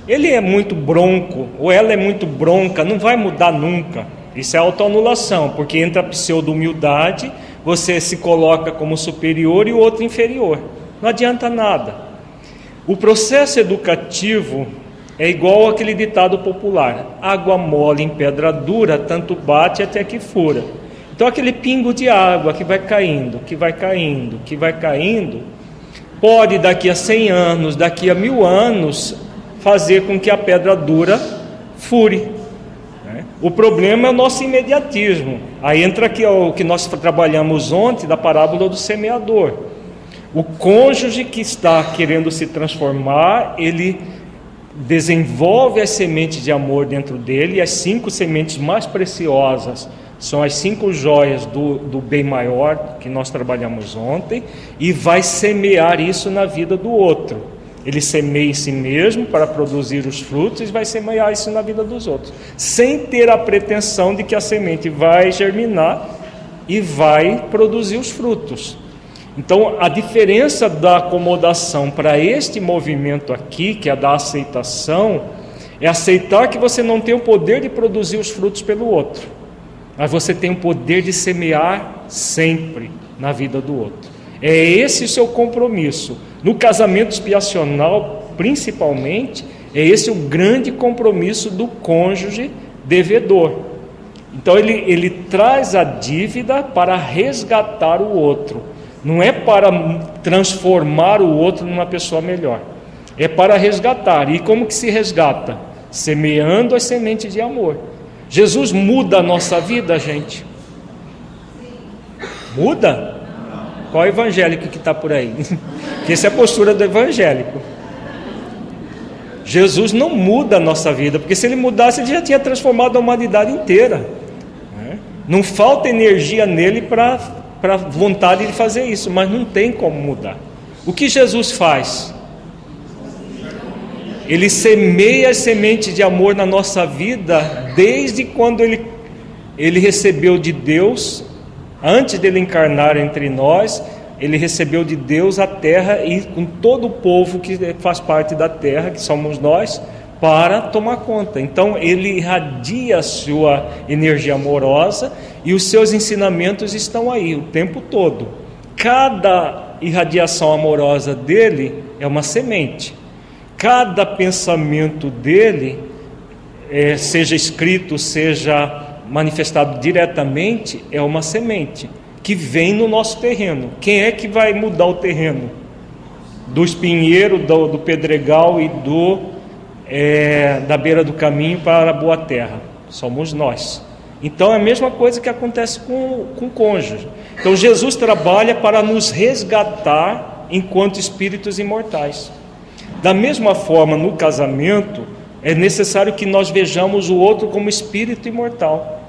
Ele é muito bronco, ou ela é muito bronca, não vai mudar nunca. Isso é autoanulação, porque entra a pseudo-humildade, você se coloca como superior e o outro inferior. Não adianta nada. O processo educativo é igual aquele ditado popular: água mole em pedra dura, tanto bate até que fura. Então, aquele pingo de água que vai caindo, que vai caindo, que vai caindo, pode daqui a 100 anos, daqui a mil anos, fazer com que a pedra dura fure. Né? O problema é o nosso imediatismo. Aí entra aqui o que nós trabalhamos ontem da parábola do semeador. O cônjuge que está querendo se transformar, ele desenvolve as sementes de amor dentro dele, e as cinco sementes mais preciosas são as cinco joias do, do bem maior que nós trabalhamos ontem, e vai semear isso na vida do outro. Ele semeia em si mesmo para produzir os frutos e vai semear isso na vida dos outros, sem ter a pretensão de que a semente vai germinar e vai produzir os frutos. Então, a diferença da acomodação para este movimento aqui, que é da aceitação, é aceitar que você não tem o poder de produzir os frutos pelo outro, mas você tem o poder de semear sempre na vida do outro. É esse o seu compromisso. No casamento expiacional, principalmente, é esse o grande compromisso do cônjuge devedor. Então, ele, ele traz a dívida para resgatar o outro não é para transformar o outro numa pessoa melhor. É para resgatar. E como que se resgata? Semeando as sementes de amor. Jesus muda a nossa vida, gente. Muda? Qual evangélico que está por aí? que essa é a postura do evangélico. Jesus não muda a nossa vida, porque se ele mudasse, ele já tinha transformado a humanidade inteira. Né? Não falta energia nele para para vontade de fazer isso, mas não tem como mudar. O que Jesus faz? Ele semeia as sementes de amor na nossa vida desde quando ele, ele recebeu de Deus, antes dele encarnar entre nós, ele recebeu de Deus a terra e com todo o povo que faz parte da terra, que somos nós, para tomar conta. Então ele irradia a sua energia amorosa e os seus ensinamentos estão aí o tempo todo. Cada irradiação amorosa dele é uma semente. Cada pensamento dele, é, seja escrito, seja manifestado diretamente, é uma semente que vem no nosso terreno. Quem é que vai mudar o terreno? Do espinheiro, do, do pedregal e do é, da beira do caminho para a boa terra. Somos nós. Então é a mesma coisa que acontece com, com o cônjuge. Então Jesus trabalha para nos resgatar enquanto espíritos imortais. Da mesma forma, no casamento, é necessário que nós vejamos o outro como espírito imortal.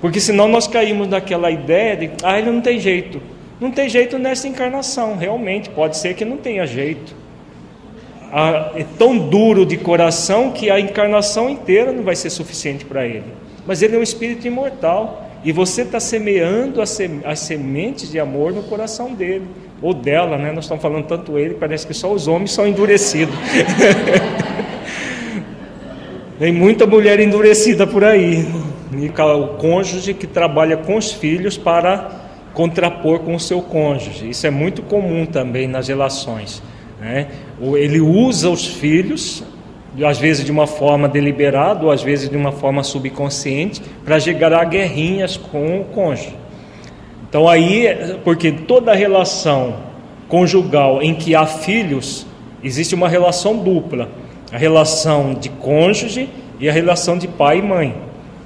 Porque senão nós caímos naquela ideia de, ah, ele não tem jeito. Não tem jeito nessa encarnação, realmente, pode ser que não tenha jeito. É tão duro de coração que a encarnação inteira não vai ser suficiente para ele. Mas ele é um espírito imortal. E você está semeando as sementes de amor no coração dele, ou dela, né? Nós estamos falando tanto ele, parece que só os homens são endurecidos. Tem muita mulher endurecida por aí. E o cônjuge que trabalha com os filhos para contrapor com o seu cônjuge. Isso é muito comum também nas relações. Né? Ele usa os filhos às vezes de uma forma deliberada ou às vezes de uma forma subconsciente, para gerar guerrinhas com o cônjuge. Então aí, porque toda relação conjugal em que há filhos, existe uma relação dupla, a relação de cônjuge e a relação de pai e mãe,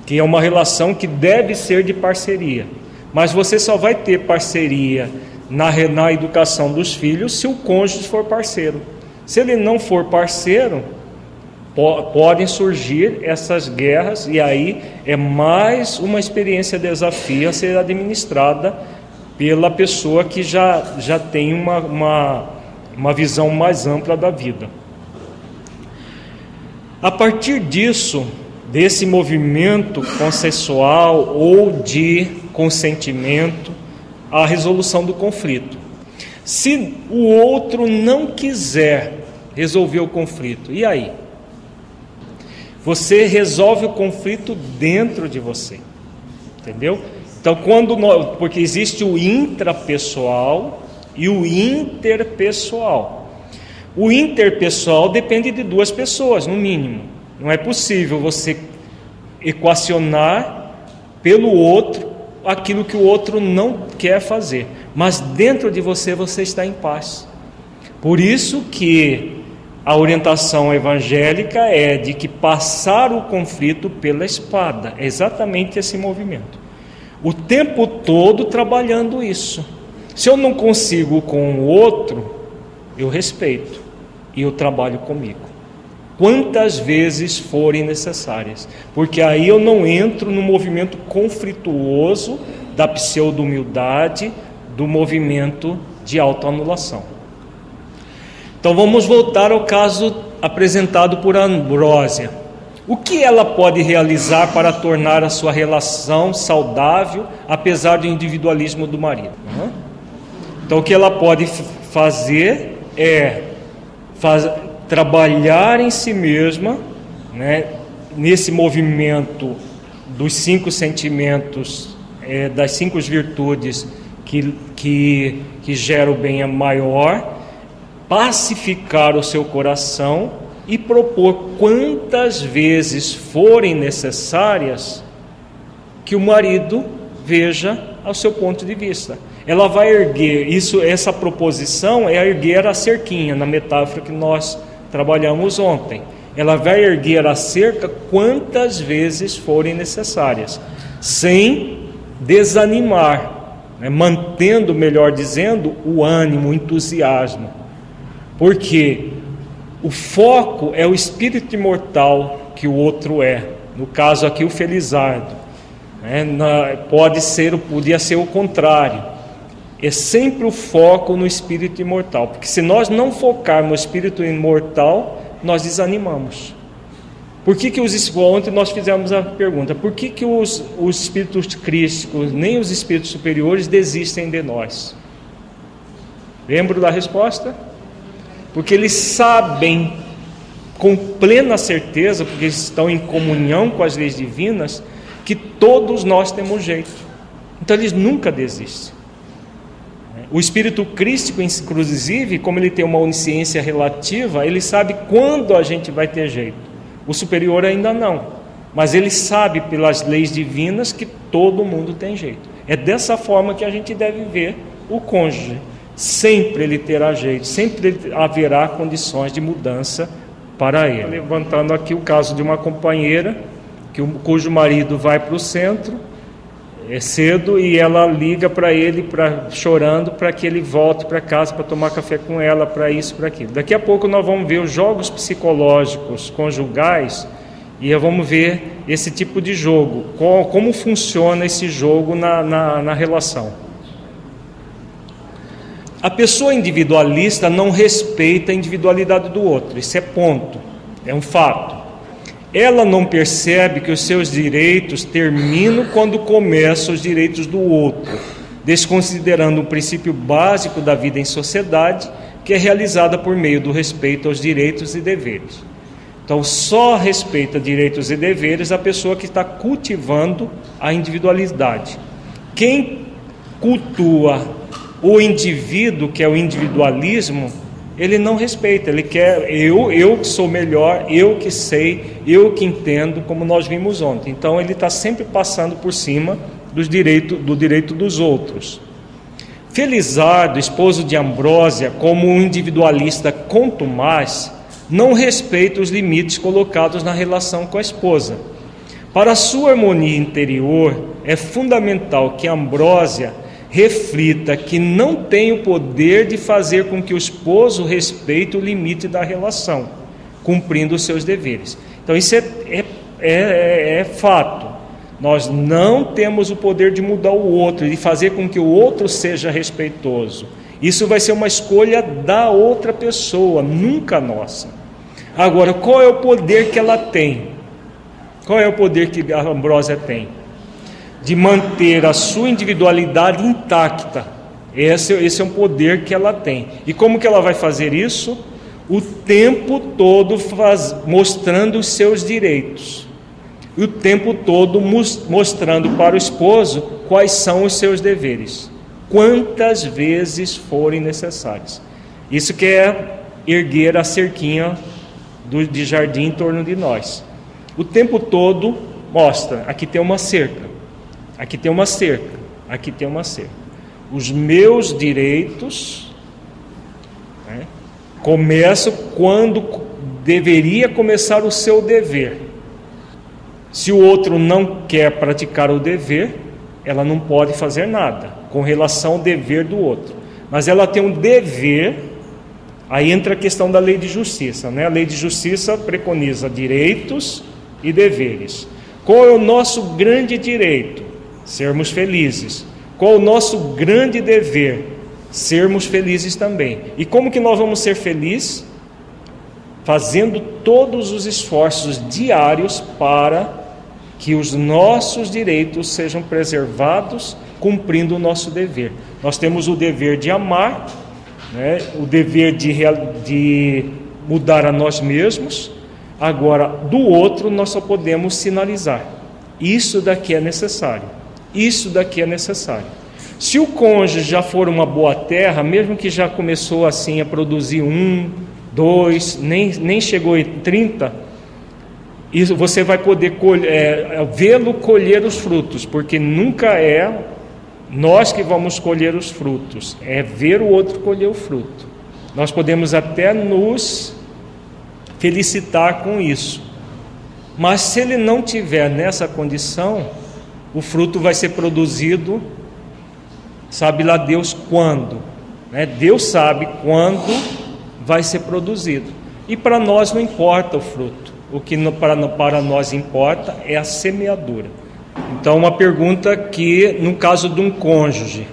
que é uma relação que deve ser de parceria. Mas você só vai ter parceria na, na educação dos filhos se o cônjuge for parceiro. Se ele não for parceiro, podem surgir essas guerras, e aí é mais uma experiência desafio a ser administrada pela pessoa que já, já tem uma, uma, uma visão mais ampla da vida. A partir disso, desse movimento consensual ou de consentimento, a resolução do conflito. Se o outro não quiser resolver o conflito, e aí? Você resolve o conflito dentro de você. Entendeu? Então, quando nós, porque existe o intrapessoal e o interpessoal. O interpessoal depende de duas pessoas, no mínimo. Não é possível você equacionar pelo outro aquilo que o outro não quer fazer, mas dentro de você você está em paz. Por isso que a orientação evangélica é de que passar o conflito pela espada, é exatamente esse movimento. O tempo todo trabalhando isso. Se eu não consigo com o outro, eu respeito e eu trabalho comigo. Quantas vezes forem necessárias, porque aí eu não entro no movimento conflituoso da pseudo-humildade, do movimento de autoanulação. Então vamos voltar ao caso apresentado por Ambrósia. O que ela pode realizar para tornar a sua relação saudável, apesar do individualismo do marido? Então, o que ela pode fazer é faz, trabalhar em si mesma, né, nesse movimento dos cinco sentimentos, é, das cinco virtudes que, que, que geram o bem maior pacificar o seu coração e propor quantas vezes forem necessárias que o marido veja ao seu ponto de vista. Ela vai erguer isso, essa proposição é erguer a cerquinha na metáfora que nós trabalhamos ontem. Ela vai erguer a cerca quantas vezes forem necessárias, sem desanimar, né? mantendo, melhor dizendo, o ânimo, o entusiasmo. Porque o foco é o espírito imortal que o outro é. No caso aqui, o Felizardo. É, na, pode ser, podia ser o contrário. É sempre o foco no espírito imortal. Porque se nós não focarmos no espírito imortal, nós desanimamos. Por que, que os ontem nós fizemos a pergunta? Por que, que os, os espíritos crísticos, nem os espíritos superiores, desistem de nós? Lembro da resposta? porque eles sabem com plena certeza, porque estão em comunhão com as leis divinas, que todos nós temos jeito. Então eles nunca desistem. O espírito crístico, inclusive, como ele tem uma onisciência relativa, ele sabe quando a gente vai ter jeito. O superior ainda não, mas ele sabe pelas leis divinas que todo mundo tem jeito. É dessa forma que a gente deve ver o cônjuge sempre ele terá jeito, sempre haverá condições de mudança para ele. Levantando aqui o caso de uma companheira que, cujo marido vai para o centro é cedo e ela liga para ele pra, chorando para que ele volte para casa para tomar café com ela, para isso, para aquilo. Daqui a pouco nós vamos ver os jogos psicológicos conjugais E vamos ver esse tipo de jogo, como funciona esse jogo na, na, na relação. A pessoa individualista não respeita a individualidade do outro, isso é ponto, é um fato. Ela não percebe que os seus direitos terminam quando começam os direitos do outro, desconsiderando o princípio básico da vida em sociedade, que é realizada por meio do respeito aos direitos e deveres. Então, só respeita direitos e deveres a pessoa que está cultivando a individualidade. Quem cultua o indivíduo, que é o individualismo, ele não respeita, ele quer eu, eu que sou melhor, eu que sei, eu que entendo, como nós vimos ontem. Então ele está sempre passando por cima dos direito, do direito dos outros. Felizardo, esposo de Ambrósia, como um individualista contumaz, não respeita os limites colocados na relação com a esposa. Para a sua harmonia interior, é fundamental que Ambrósia reflita que não tem o poder de fazer com que o esposo respeite o limite da relação, cumprindo os seus deveres. Então, isso é, é, é, é fato. Nós não temos o poder de mudar o outro, de fazer com que o outro seja respeitoso. Isso vai ser uma escolha da outra pessoa, nunca nossa. Agora, qual é o poder que ela tem? Qual é o poder que a Ambrósia tem? De manter a sua individualidade intacta. Esse, esse é um poder que ela tem. E como que ela vai fazer isso? O tempo todo faz, mostrando os seus direitos. E o tempo todo mostrando para o esposo quais são os seus deveres. Quantas vezes forem necessárias. Isso que é erguer a cerquinha do, de jardim em torno de nós. O tempo todo mostra, aqui tem uma cerca. Aqui tem uma cerca, aqui tem uma cerca. Os meus direitos né, começam quando deveria começar o seu dever. Se o outro não quer praticar o dever, ela não pode fazer nada com relação ao dever do outro. Mas ela tem um dever, aí entra a questão da lei de justiça. Né? A lei de justiça preconiza direitos e deveres. Qual é o nosso grande direito? Sermos felizes. Qual o nosso grande dever? Sermos felizes também. E como que nós vamos ser felizes? Fazendo todos os esforços diários para que os nossos direitos sejam preservados, cumprindo o nosso dever. Nós temos o dever de amar, né? o dever de, de mudar a nós mesmos. Agora, do outro, nós só podemos sinalizar. Isso daqui é necessário. Isso daqui é necessário. Se o cônjuge já for uma boa terra, mesmo que já começou assim a produzir um, dois, nem, nem chegou em 30, isso você vai poder é, vê-lo colher os frutos, porque nunca é nós que vamos colher os frutos, é ver o outro colher o fruto. Nós podemos até nos felicitar com isso, mas se ele não tiver nessa condição, o fruto vai ser produzido, sabe lá Deus quando. Né? Deus sabe quando vai ser produzido. E para nós não importa o fruto, o que para, nós importa é a semeadura. Então, uma pergunta que, no caso de um cônjuge,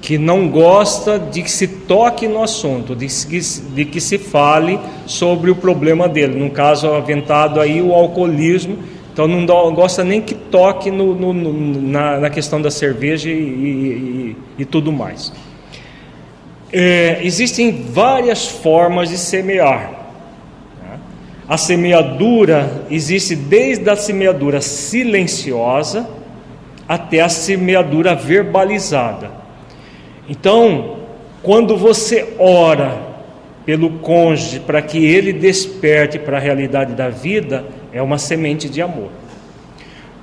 que não gosta de que se toque no assunto, de que, de que se fale sobre o problema dele, no caso aventado aí o alcoolismo, então não gosta nem que toque no, no, no, na, na, questão da cerveja e, e, e tudo mais. É, existem várias formas de semear. Né? A semeadura existe desde a semeadura silenciosa até a semeadura verbalizada. Então, quando você ora pelo cônjuge para que ele desperte para a realidade da vida, é uma semente de amor.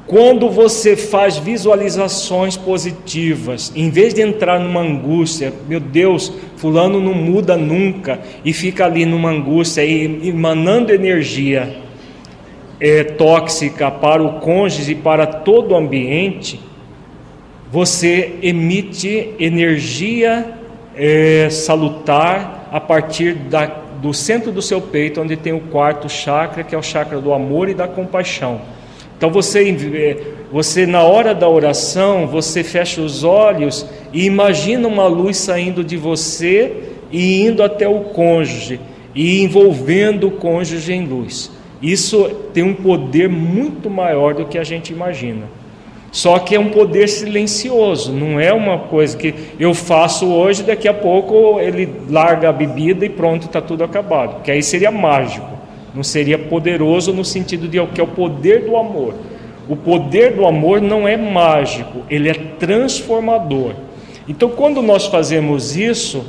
Quando você faz visualizações positivas, em vez de entrar numa angústia, meu Deus, fulano não muda nunca, e fica ali numa angústia e emanando energia é, tóxica para o cônjuge e para todo o ambiente, você emite energia é, salutar a partir da, do centro do seu peito, onde tem o quarto chakra, que é o chakra do amor e da compaixão. Então você, eh, você na hora da oração, você fecha os olhos e imagina uma luz saindo de você e indo até o cônjuge e envolvendo o cônjuge em luz. Isso tem um poder muito maior do que a gente imagina. Só que é um poder silencioso, não é uma coisa que eu faço hoje, daqui a pouco ele larga a bebida e pronto, está tudo acabado. Que aí seria mágico, não seria poderoso no sentido de que é o poder do amor. O poder do amor não é mágico, ele é transformador. Então, quando nós fazemos isso,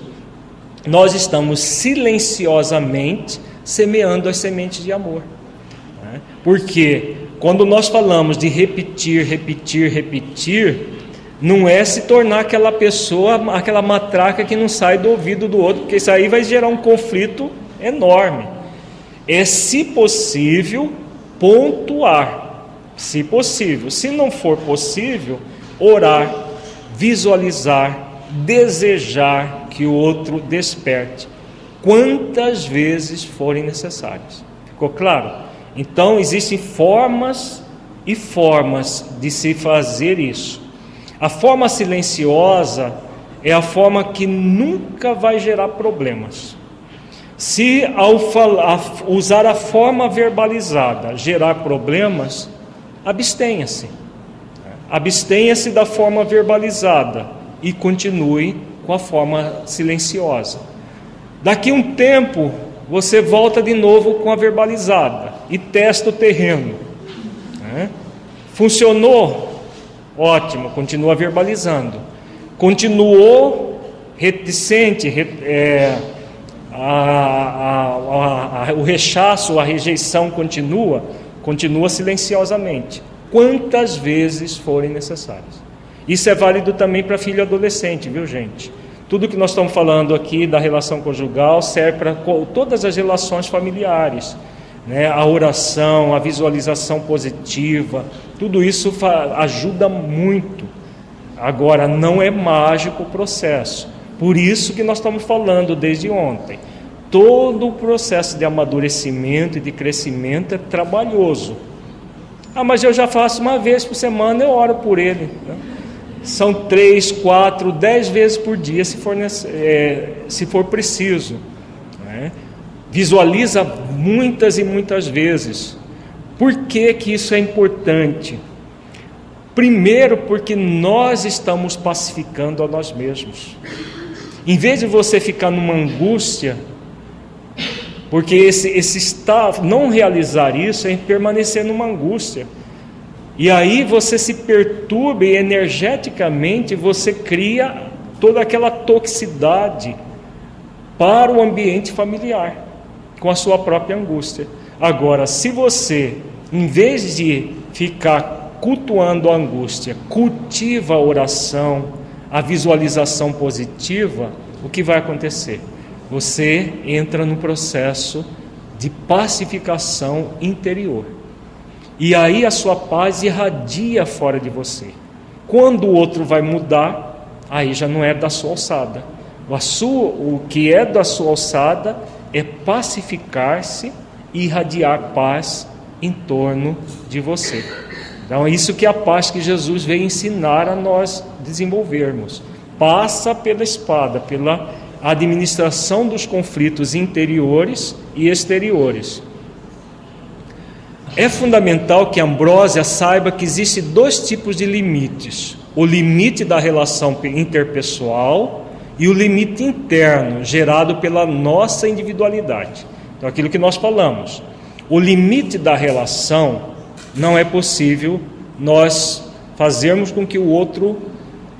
nós estamos silenciosamente semeando as sementes de amor. Né? Porque quando nós falamos de repetir, repetir, repetir, não é se tornar aquela pessoa, aquela matraca que não sai do ouvido do outro, porque isso aí vai gerar um conflito enorme. É, se possível, pontuar. Se possível. Se não for possível, orar, visualizar, desejar que o outro desperte, quantas vezes forem necessárias. Ficou claro? Então, existem formas e formas de se fazer isso. A forma silenciosa é a forma que nunca vai gerar problemas. Se ao falar, usar a forma verbalizada gerar problemas, abstenha-se. Abstenha-se da forma verbalizada e continue com a forma silenciosa. Daqui um tempo, você volta de novo com a verbalizada e testa o terreno. Né? Funcionou? Ótimo, continua verbalizando. Continuou reticente, é, a, a, a, o rechaço, a rejeição continua, continua silenciosamente, quantas vezes forem necessárias. Isso é válido também para filho adolescente, viu gente? Tudo que nós estamos falando aqui da relação conjugal serve para todas as relações familiares. Né? A oração, a visualização positiva, tudo isso ajuda muito. Agora, não é mágico o processo. Por isso que nós estamos falando desde ontem. Todo o processo de amadurecimento e de crescimento é trabalhoso. Ah, mas eu já faço uma vez por semana, eu oro por ele. Né? são três, quatro, dez vezes por dia, se for, é, se for preciso. Visualiza muitas e muitas vezes. Por que, que isso é importante? Primeiro, porque nós estamos pacificando a nós mesmos. Em vez de você ficar numa angústia, porque esse, esse estar, não realizar isso é permanecer numa angústia. E aí você se perturba e energeticamente você cria toda aquela toxicidade para o ambiente familiar, com a sua própria angústia. Agora, se você, em vez de ficar cultuando a angústia, cultiva a oração, a visualização positiva, o que vai acontecer? Você entra no processo de pacificação interior. E aí a sua paz irradia fora de você. Quando o outro vai mudar, aí já não é da sua alçada. A sua, o que é da sua alçada é pacificar-se e irradiar paz em torno de você. Então é isso que é a paz que Jesus veio ensinar a nós desenvolvermos. Passa pela espada, pela administração dos conflitos interiores e exteriores. É fundamental que Ambrósia saiba que existem dois tipos de limites: o limite da relação interpessoal e o limite interno, gerado pela nossa individualidade. Então, aquilo que nós falamos. O limite da relação não é possível nós fazermos com que o outro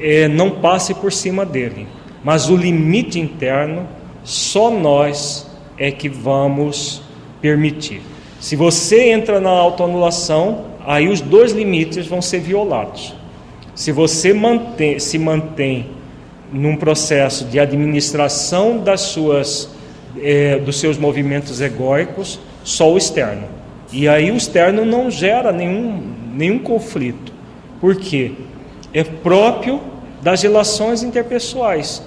eh, não passe por cima dele. Mas o limite interno, só nós é que vamos permitir. Se você entra na autoanulação, aí os dois limites vão ser violados. Se você mantém, se mantém num processo de administração das suas, eh, dos seus movimentos egóicos, só o externo. E aí o externo não gera nenhum, nenhum conflito. Por quê? É próprio das relações interpessoais.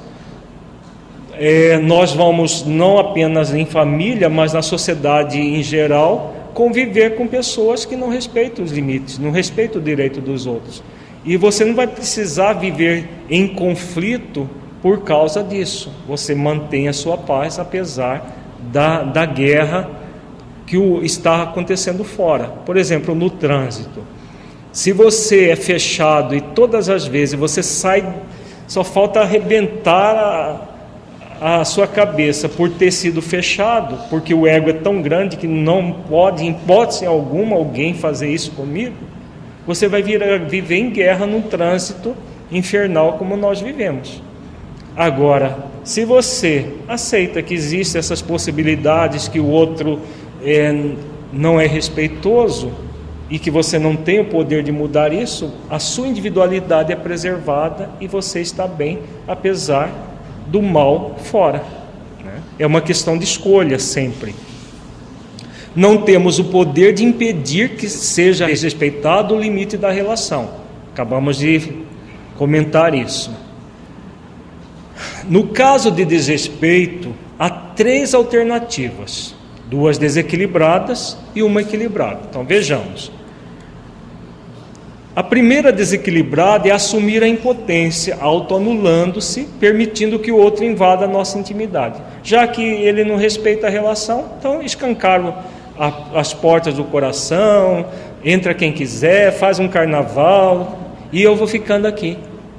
é, nós vamos, não apenas em família, mas na sociedade em geral, conviver com pessoas que não respeitam os limites, não respeitam o direito dos outros. E você não vai precisar viver em conflito por causa disso. Você mantém a sua paz apesar da, da guerra que o, está acontecendo fora. Por exemplo, no trânsito. Se você é fechado e todas as vezes você sai, só falta arrebentar a, a sua cabeça por ter sido fechado, porque o ego é tão grande que não pode, em hipótese alguma, alguém fazer isso comigo. Você vai vir, viver em guerra num trânsito infernal como nós vivemos. Agora, se você aceita que existem essas possibilidades, que o outro é, não é respeitoso e que você não tem o poder de mudar isso, a sua individualidade é preservada e você está bem, apesar do mal fora. Né? É uma questão de escolha sempre. Não temos o poder de impedir que seja respeitado o limite da relação. Acabamos de comentar isso. No caso de desrespeito, há três alternativas: duas desequilibradas e uma equilibrada. Então vejamos. A primeira desequilibrada é assumir a impotência, autoanulando-se, permitindo que o outro invada a nossa intimidade. Já que ele não respeita a relação, então escancaro as portas do coração, entra quem quiser, faz um carnaval, e eu vou ficando aqui,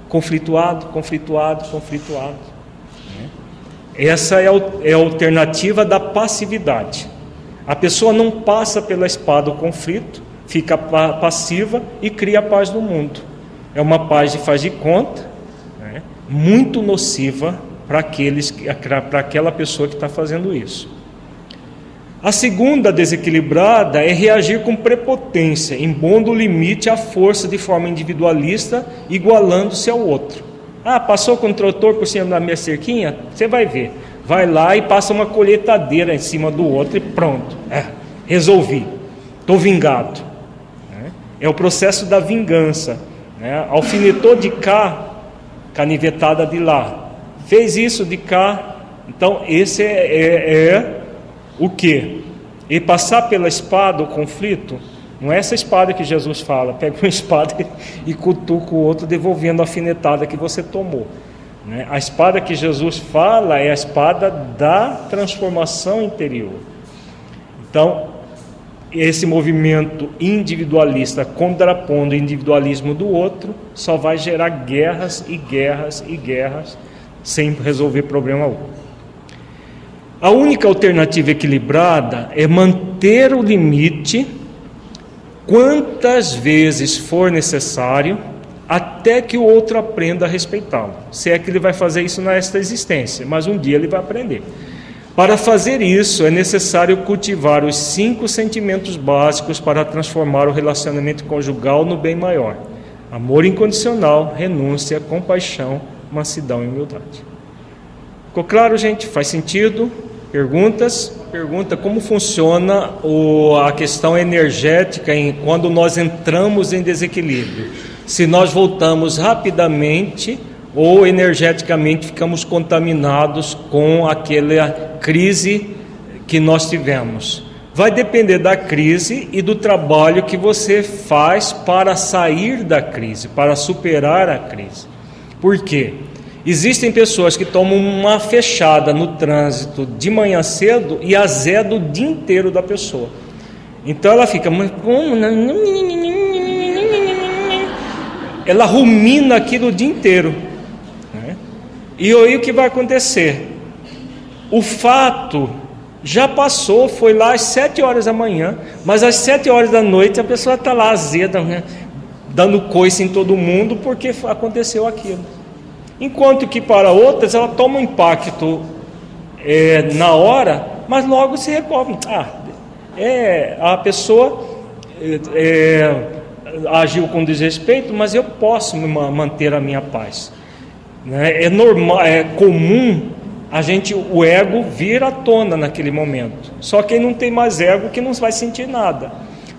conflituado, conflituado, conflituado. Essa é, é a alternativa da passividade. A pessoa não passa pela espada do conflito, fica passiva e cria a paz no mundo. É uma paz de faz de conta, né? muito nociva para aqueles, para aquela pessoa que está fazendo isso. A segunda desequilibrada é reagir com prepotência, impondo o limite à força de forma individualista, igualando-se ao outro. Ah, passou com o trator por cima da minha cerquinha? Você vai ver. Vai lá e passa uma colheitadeira em cima do outro e pronto. É, resolvi. Estou vingado. É, é o processo da vingança. Né? Alfinetou de cá, canivetada de lá. Fez isso de cá. Então, esse é, é, é o que? E passar pela espada o conflito não é essa espada que Jesus fala, pega uma espada e cutuca o outro, devolvendo a afinetada que você tomou. Né? A espada que Jesus fala é a espada da transformação interior. Então, esse movimento individualista contrapondo o individualismo do outro só vai gerar guerras e guerras e guerras sem resolver problema algum. A única alternativa equilibrada é manter o limite quantas vezes for necessário, até que o outro aprenda a respeitá-lo. Se é que ele vai fazer isso nesta existência, mas um dia ele vai aprender. Para fazer isso, é necessário cultivar os cinco sentimentos básicos para transformar o relacionamento conjugal no bem maior: amor incondicional, renúncia, compaixão, mansidão e humildade. Ficou claro, gente? Faz sentido? Perguntas? Pergunta como funciona o, a questão energética em, quando nós entramos em desequilíbrio. Se nós voltamos rapidamente ou energeticamente ficamos contaminados com aquela crise que nós tivemos. Vai depender da crise e do trabalho que você faz para sair da crise, para superar a crise. Por quê? Existem pessoas que tomam uma fechada no trânsito de manhã cedo e azeda o dia inteiro da pessoa. Então ela fica, mas como? Ela rumina aquilo o dia inteiro. Né? E aí o que vai acontecer? O fato já passou, foi lá às sete horas da manhã, mas às sete horas da noite a pessoa está lá azeda, né? dando coice em todo mundo porque aconteceu aquilo. Enquanto que para outras ela toma um impacto é, na hora, mas logo se recobre. Ah, é, a pessoa é, é, agiu com desrespeito, mas eu posso manter a minha paz. Né? É normal, é comum a gente, o ego vir à tona naquele momento. Só quem não tem mais ego que não vai sentir nada.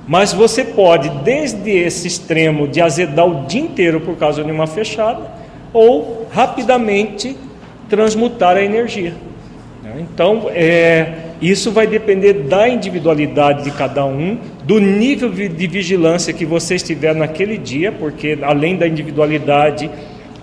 Mas você pode, desde esse extremo de azedar o dia inteiro por causa de uma fechada, ou rapidamente transmutar a energia. Né? Então, é, isso vai depender da individualidade de cada um, do nível de vigilância que você estiver naquele dia, porque além da individualidade,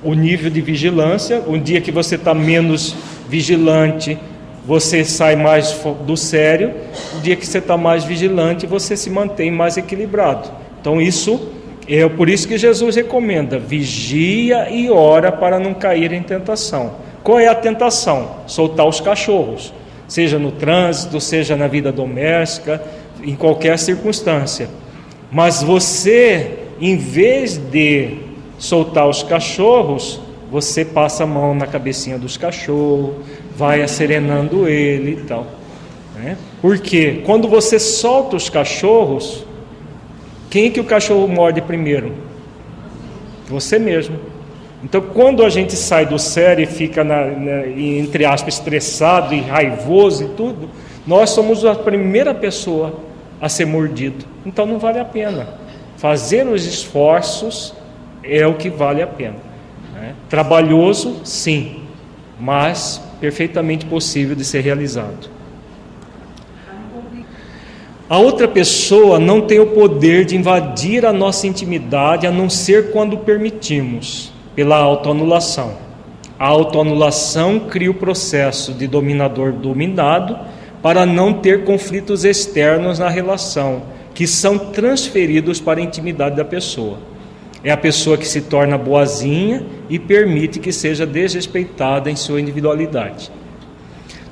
o nível de vigilância, um dia que você está menos vigilante, você sai mais do sério, o dia que você está mais vigilante, você se mantém mais equilibrado. Então, isso é por isso que Jesus recomenda: vigia e ora para não cair em tentação. Qual é a tentação? Soltar os cachorros, seja no trânsito, seja na vida doméstica, em qualquer circunstância. Mas você, em vez de soltar os cachorros, você passa a mão na cabecinha dos cachorros, vai acerenando ele e tal. Né? Porque quando você solta os cachorros, quem é que o cachorro morde primeiro? Você mesmo. Então, quando a gente sai do sério e fica, na, na, entre aspas, estressado e raivoso e tudo, nós somos a primeira pessoa a ser mordido. Então, não vale a pena. Fazer os esforços é o que vale a pena. Né? Trabalhoso, sim, mas perfeitamente possível de ser realizado. A outra pessoa não tem o poder de invadir a nossa intimidade a não ser quando permitimos pela autoanulação. A autoanulação cria o processo de dominador dominado para não ter conflitos externos na relação, que são transferidos para a intimidade da pessoa. É a pessoa que se torna boazinha e permite que seja desrespeitada em sua individualidade.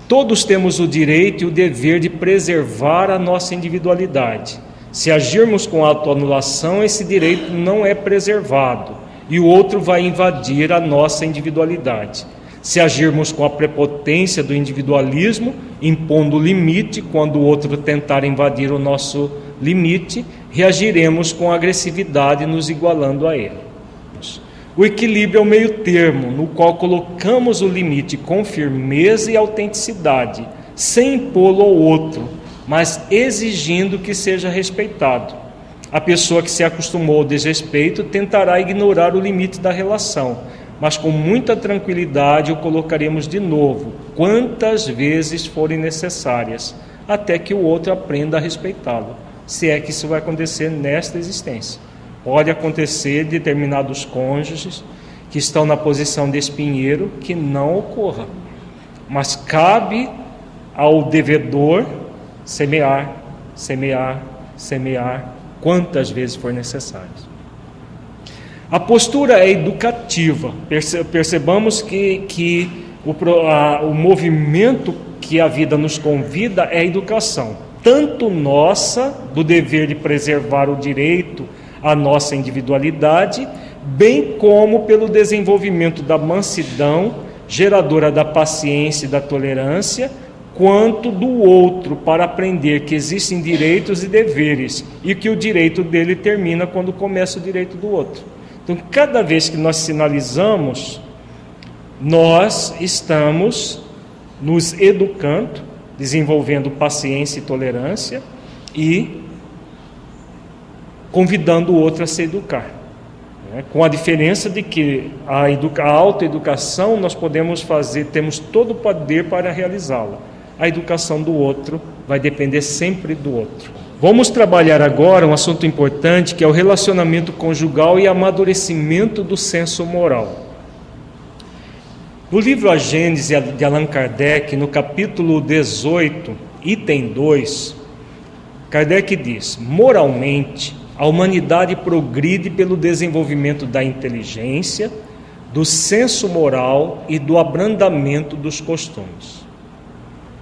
Todos temos o direito e o dever de preservar a nossa individualidade. Se agirmos com autoanulação, esse direito não é preservado e o outro vai invadir a nossa individualidade. Se agirmos com a prepotência do individualismo, impondo limite quando o outro tentar invadir o nosso limite, reagiremos com agressividade, nos igualando a ele. O equilíbrio é o meio termo, no qual colocamos o limite com firmeza e autenticidade, sem impô-lo ao outro, mas exigindo que seja respeitado. A pessoa que se acostumou ao desrespeito tentará ignorar o limite da relação, mas com muita tranquilidade o colocaremos de novo, quantas vezes forem necessárias, até que o outro aprenda a respeitá-lo, se é que isso vai acontecer nesta existência. Pode acontecer determinados cônjuges que estão na posição de espinheiro que não ocorra, mas cabe ao devedor semear, semear, semear quantas vezes for necessário. A postura é educativa. Percebamos que, que o, a, o movimento que a vida nos convida é a educação, tanto nossa, do dever de preservar o direito à nossa individualidade, bem como pelo desenvolvimento da mansidão, geradora da paciência e da tolerância quanto do outro, para aprender que existem direitos e deveres e que o direito dele termina quando começa o direito do outro. Então, cada vez que nós sinalizamos, nós estamos nos educando, desenvolvendo paciência e tolerância e convidando o outro a se educar. Né? Com a diferença de que a, educa a autoeducação nós podemos fazer, temos todo o poder para realizá-la a educação do outro vai depender sempre do outro. Vamos trabalhar agora um assunto importante que é o relacionamento conjugal e amadurecimento do senso moral. No livro A Gênese de Allan Kardec, no capítulo 18, item 2, Kardec diz: moralmente, a humanidade progride pelo desenvolvimento da inteligência, do senso moral e do abrandamento dos costumes.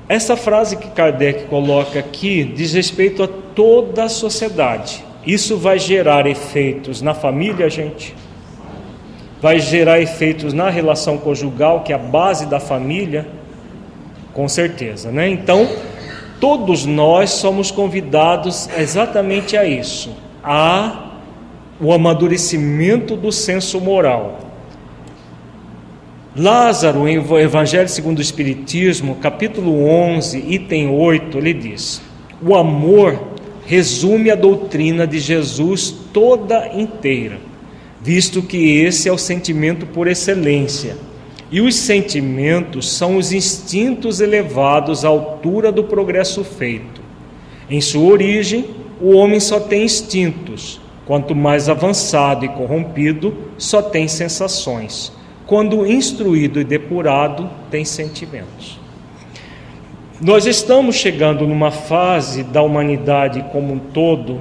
Essa frase que Kardec coloca aqui diz respeito a toda a sociedade. Isso vai gerar efeitos na família, gente. Vai gerar efeitos na relação conjugal, que é a base da família, com certeza, né? Então, todos nós somos convidados exatamente a isso, a o amadurecimento do senso moral. Lázaro, em Evangelho segundo o Espiritismo, capítulo 11, item 8, ele diz: O amor resume a doutrina de Jesus toda inteira, visto que esse é o sentimento por excelência. E os sentimentos são os instintos elevados à altura do progresso feito. Em sua origem, o homem só tem instintos. Quanto mais avançado e corrompido, só tem sensações. Quando instruído e depurado, tem sentimentos. Nós estamos chegando numa fase da humanidade como um todo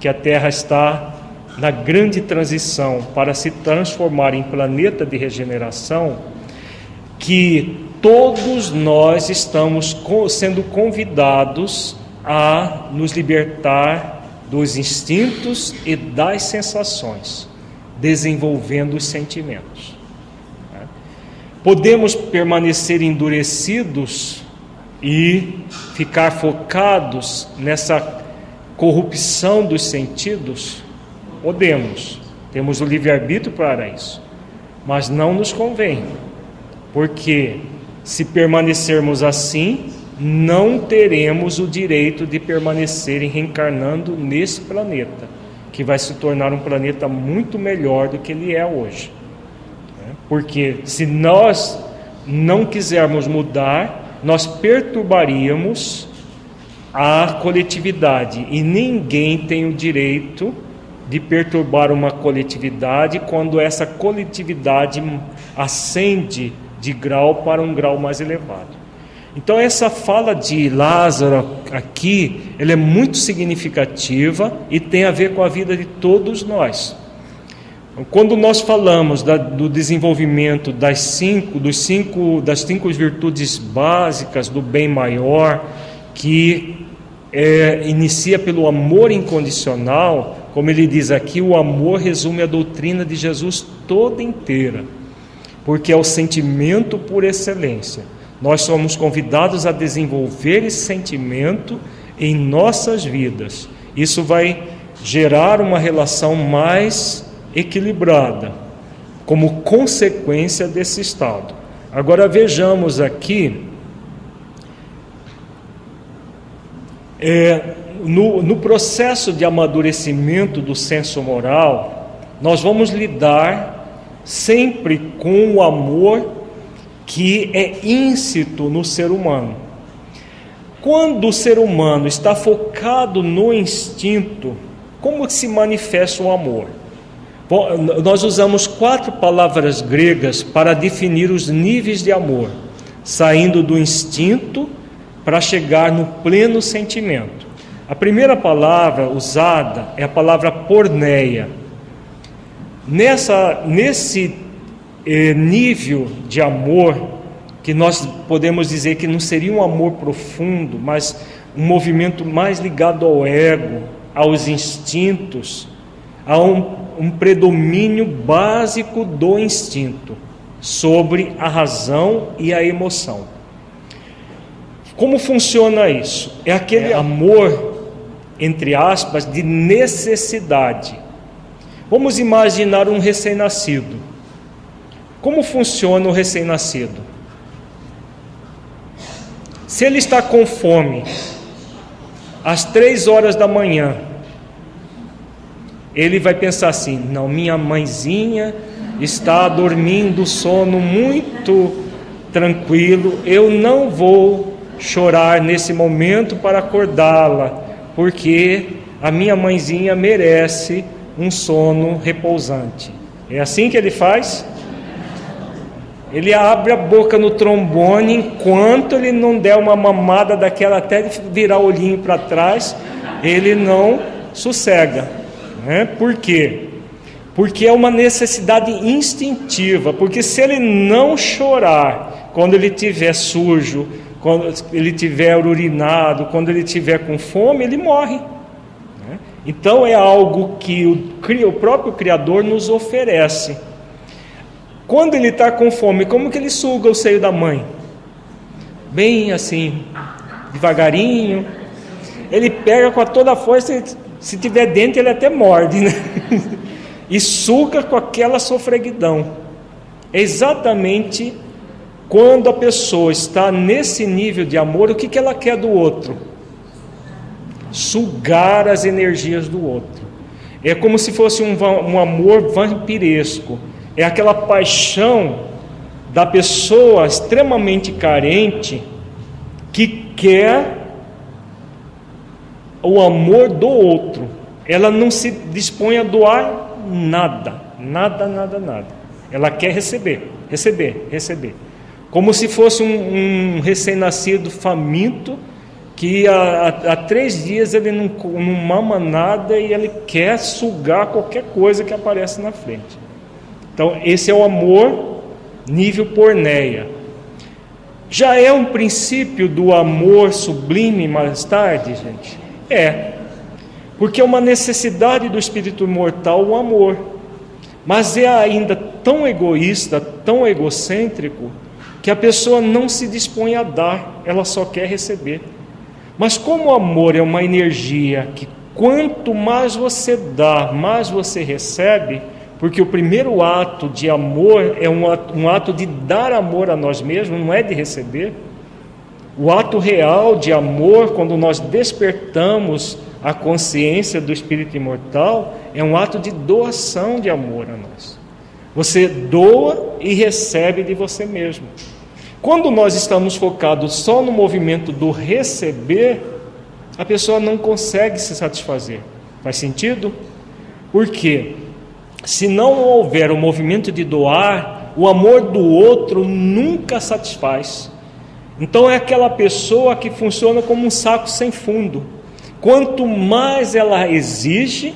que a Terra está na grande transição para se transformar em planeta de regeneração, que todos nós estamos sendo convidados a nos libertar dos instintos e das sensações, desenvolvendo os sentimentos. Podemos permanecer endurecidos e ficar focados nessa corrupção dos sentidos? Podemos, temos o livre-arbítrio para isso, mas não nos convém, porque se permanecermos assim, não teremos o direito de permanecer reencarnando nesse planeta, que vai se tornar um planeta muito melhor do que ele é hoje. Porque se nós não quisermos mudar, nós perturbaríamos a coletividade e ninguém tem o direito de perturbar uma coletividade quando essa coletividade ascende de grau para um grau mais elevado. Então essa fala de Lázaro aqui, ela é muito significativa e tem a ver com a vida de todos nós. Quando nós falamos da, do desenvolvimento das cinco, dos cinco, das cinco virtudes básicas do bem maior, que é, inicia pelo amor incondicional, como ele diz aqui, o amor resume a doutrina de Jesus toda inteira, porque é o sentimento por excelência. Nós somos convidados a desenvolver esse sentimento em nossas vidas. Isso vai gerar uma relação mais equilibrada, como consequência desse estado. Agora vejamos aqui, é, no, no processo de amadurecimento do senso moral, nós vamos lidar sempre com o amor que é íncito no ser humano. Quando o ser humano está focado no instinto, como se manifesta o amor? Bom, nós usamos quatro palavras gregas para definir os níveis de amor, saindo do instinto para chegar no pleno sentimento. A primeira palavra usada é a palavra porneia. Nessa, nesse nível de amor, que nós podemos dizer que não seria um amor profundo, mas um movimento mais ligado ao ego, aos instintos, a um, um predomínio básico do instinto sobre a razão e a emoção. Como funciona isso? É aquele amor, entre aspas, de necessidade. Vamos imaginar um recém-nascido. Como funciona o recém-nascido? Se ele está com fome, às três horas da manhã, ele vai pensar assim: não, minha mãezinha está dormindo sono muito tranquilo, eu não vou chorar nesse momento para acordá-la, porque a minha mãezinha merece um sono repousante. É assim que ele faz? Ele abre a boca no trombone enquanto ele não der uma mamada daquela até virar o olhinho para trás, ele não sossega. Né? Por quê? Porque é uma necessidade instintiva. Porque se ele não chorar quando ele estiver sujo, quando ele estiver urinado, quando ele estiver com fome, ele morre. Né? Então é algo que o, o próprio Criador nos oferece. Quando ele está com fome, como que ele suga o seio da mãe? Bem assim, devagarinho. Ele pega com toda a força, se tiver dente, ele até morde, né? e suga com aquela sofreguidão. Exatamente quando a pessoa está nesse nível de amor, o que, que ela quer do outro? Sugar as energias do outro. É como se fosse um, um amor vampiresco é aquela paixão da pessoa extremamente carente que quer o amor do outro. Ela não se dispõe a doar nada, nada, nada, nada. Ela quer receber, receber, receber. Como se fosse um, um recém-nascido faminto que há, há, três dias ele não, não mama nada e ele quer sugar qualquer coisa que aparece na frente. Então, esse é o amor nível porneia. Já é um princípio do amor sublime mais tarde, gente? É. Porque é uma necessidade do espírito mortal o amor. Mas é ainda tão egoísta, tão egocêntrico, que a pessoa não se dispõe a dar, ela só quer receber. Mas como o amor é uma energia que quanto mais você dá, mais você recebe, porque o primeiro ato de amor é um ato, de dar amor a nós mesmos, não é de receber. O ato real de amor, quando nós despertamos a consciência do espírito imortal, é um ato de doação de amor a nós. Você doa e recebe de você mesmo. Quando nós estamos focados só no movimento do receber, a pessoa não consegue se satisfazer. Faz sentido? Por quê? Se não houver o movimento de doar, o amor do outro nunca satisfaz. Então é aquela pessoa que funciona como um saco sem fundo. Quanto mais ela exige,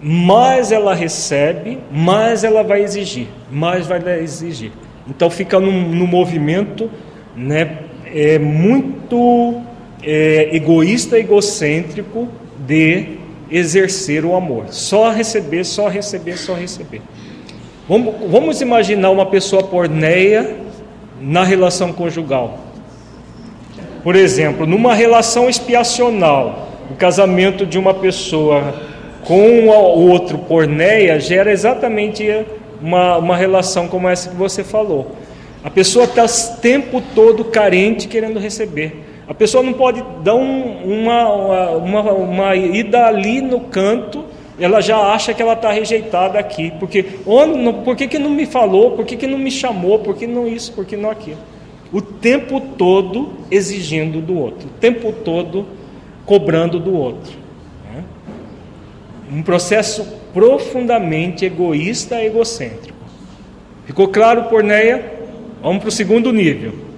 mais ela recebe, mais ela vai exigir, mais vai exigir. Então fica no, no movimento né, é, muito é, egoísta, egocêntrico de exercer o amor. Só receber, só receber, só receber. Vamos, vamos imaginar uma pessoa porneia na relação conjugal. Por exemplo, numa relação expiacional, o casamento de uma pessoa com o outro porneia gera exatamente uma, uma relação como essa que você falou. A pessoa está o tempo todo carente querendo receber. A pessoa não pode dar um, uma, uma, uma ida ali no canto, ela já acha que ela está rejeitada aqui. Porque onde, por que, que não me falou? Por que, que não me chamou? Por que não isso? Por que não aquilo? O tempo todo exigindo do outro, o tempo todo cobrando do outro. Né? Um processo profundamente egoísta e egocêntrico. Ficou claro, Porneia? Vamos para o segundo nível.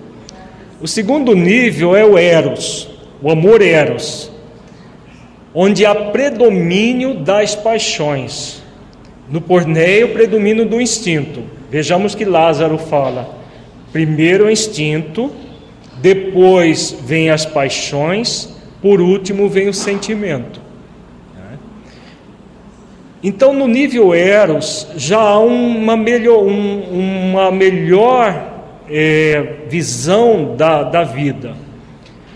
O segundo nível é o Eros, o amor Eros, onde há predomínio das paixões. No Porneia, o predomínio do instinto. Vejamos que Lázaro fala: primeiro o instinto, depois vem as paixões, por último vem o sentimento. Então, no nível Eros, já há uma melhor, um, uma melhor é, visão da, da vida.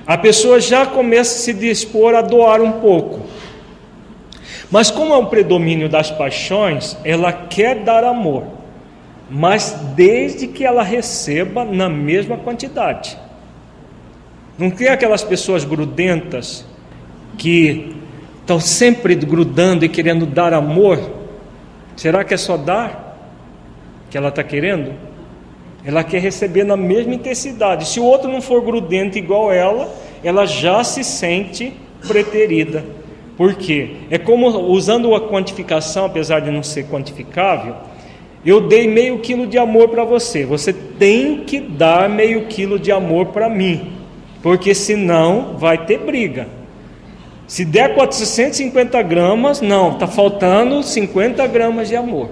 A pessoa já começa a se dispor a doar um pouco. Mas, como é um predomínio das paixões, ela quer dar amor, mas desde que ela receba na mesma quantidade. Não tem aquelas pessoas grudentas que estão sempre grudando e querendo dar amor, será que é só dar que ela está querendo? Ela quer receber na mesma intensidade. Se o outro não for grudento igual ela, ela já se sente preterida. Por quê? É como usando a quantificação, apesar de não ser quantificável, eu dei meio quilo de amor para você. Você tem que dar meio quilo de amor para mim, porque senão vai ter briga. Se der 450 gramas, não, está faltando 50 gramas de amor.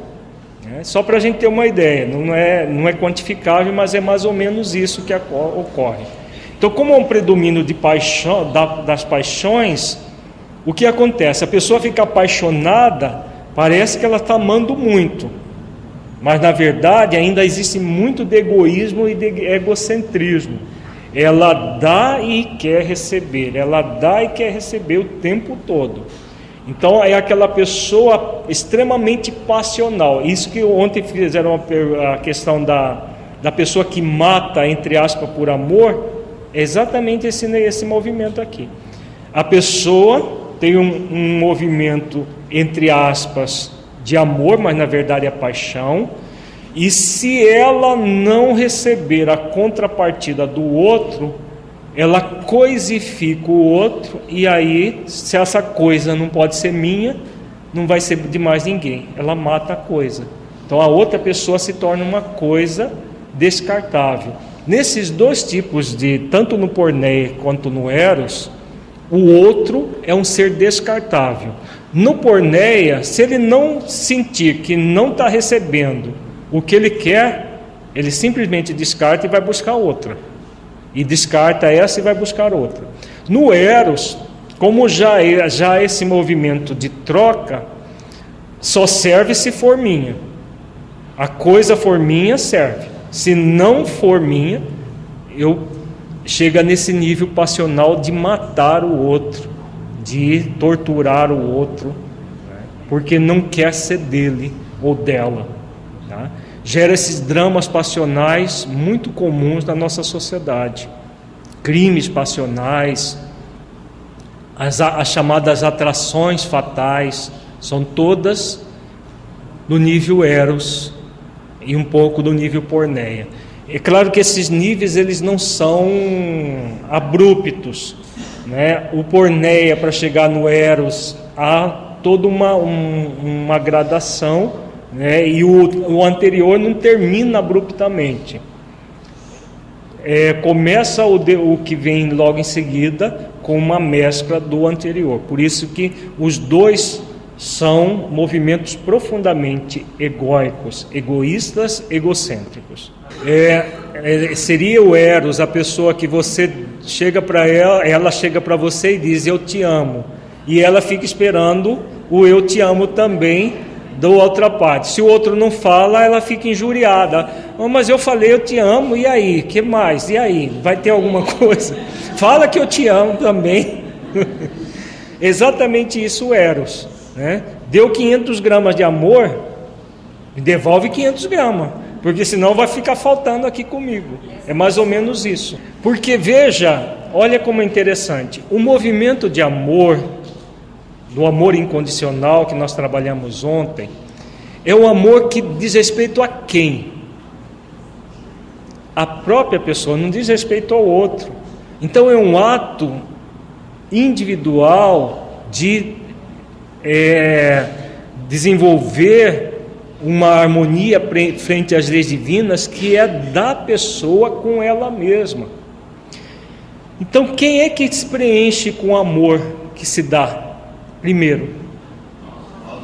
É, só para a gente ter uma ideia, não é, não é quantificável, mas é mais ou menos isso que ocorre. Então, como é um predomínio de paixão, das paixões, o que acontece? A pessoa fica apaixonada, parece que ela está amando muito, mas na verdade ainda existe muito de egoísmo e de egocentrismo. Ela dá e quer receber, ela dá e quer receber o tempo todo. Então é aquela pessoa extremamente passional. Isso que ontem fizeram a questão da, da pessoa que mata, entre aspas, por amor, é exatamente esse, esse movimento aqui. A pessoa tem um, um movimento, entre aspas, de amor, mas na verdade é paixão E se ela não receber a contrapartida do outro, ela coisifica o outro, e aí, se essa coisa não pode ser minha, não vai ser de mais ninguém. Ela mata a coisa. Então a outra pessoa se torna uma coisa descartável. Nesses dois tipos de, tanto no porneia quanto no eros, o outro é um ser descartável. No porneia, se ele não sentir que não está recebendo o que ele quer, ele simplesmente descarta e vai buscar outra. E descarta essa e vai buscar outra. No eros, como já é, já esse movimento de troca, só serve se for minha. A coisa for minha, serve. Se não for minha, eu chega nesse nível passional de matar o outro, de torturar o outro, porque não quer ser dele ou dela. Gera esses dramas passionais muito comuns na nossa sociedade. Crimes passionais, as, as chamadas atrações fatais, são todas no nível Eros e um pouco do nível Porneia. É claro que esses níveis eles não são abruptos. Né? O Porneia, para chegar no Eros, há toda uma, um, uma gradação, né? e o, o anterior não termina abruptamente. É, começa o, de, o que vem logo em seguida com uma mescla do anterior. Por isso que os dois são movimentos profundamente egóicos, egoístas, egocêntricos. É, é, seria o Eros, a pessoa que você chega para ela, ela chega para você e diz eu te amo, e ela fica esperando o eu te amo também da outra parte. Se o outro não fala, ela fica injuriada. Oh, mas eu falei eu te amo, e aí? Que mais? E aí? Vai ter alguma coisa? Fala que eu te amo também. Exatamente isso, Eros. Né? Deu 500 gramas de amor, devolve 500 gramas, porque senão vai ficar faltando aqui comigo. É mais ou menos isso. Porque veja, olha como é interessante: o movimento de amor, do amor incondicional que nós trabalhamos ontem, é o amor que diz respeito a quem? A própria pessoa, não diz respeito ao outro. Então é um ato individual de é, desenvolver uma harmonia frente às leis divinas que é da pessoa com ela mesma. Então, quem é que se preenche com o amor que se dá? Primeiro,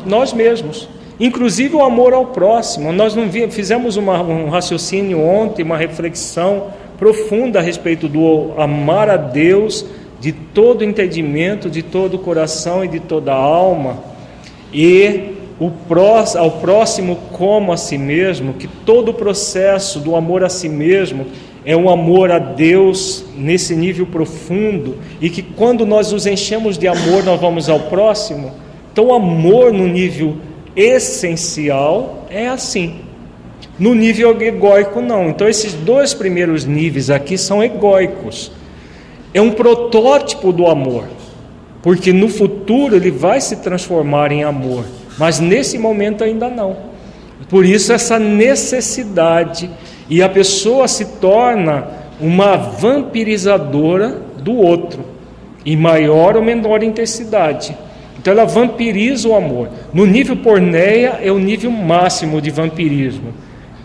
nós mesmos. Inclusive o amor ao próximo. Nós não fizemos uma, um raciocínio ontem, uma reflexão profunda a respeito do amar a Deus de todo entendimento, de todo coração e de toda alma, e o próximo, ao próximo como a si mesmo, que todo o processo do amor a si mesmo é um amor a Deus nesse nível profundo, e que quando nós nos enchemos de amor, nós vamos ao próximo. Então, amor no nível essencial é assim. No nível egóico, não. Então, esses dois primeiros níveis aqui são egóicos é um protótipo do amor, porque no futuro ele vai se transformar em amor, mas nesse momento ainda não. Por isso, essa necessidade, e a pessoa se torna uma vampirizadora do outro, em maior ou menor intensidade. Então, ela vampiriza o amor. No nível porneia, é o nível máximo de vampirismo.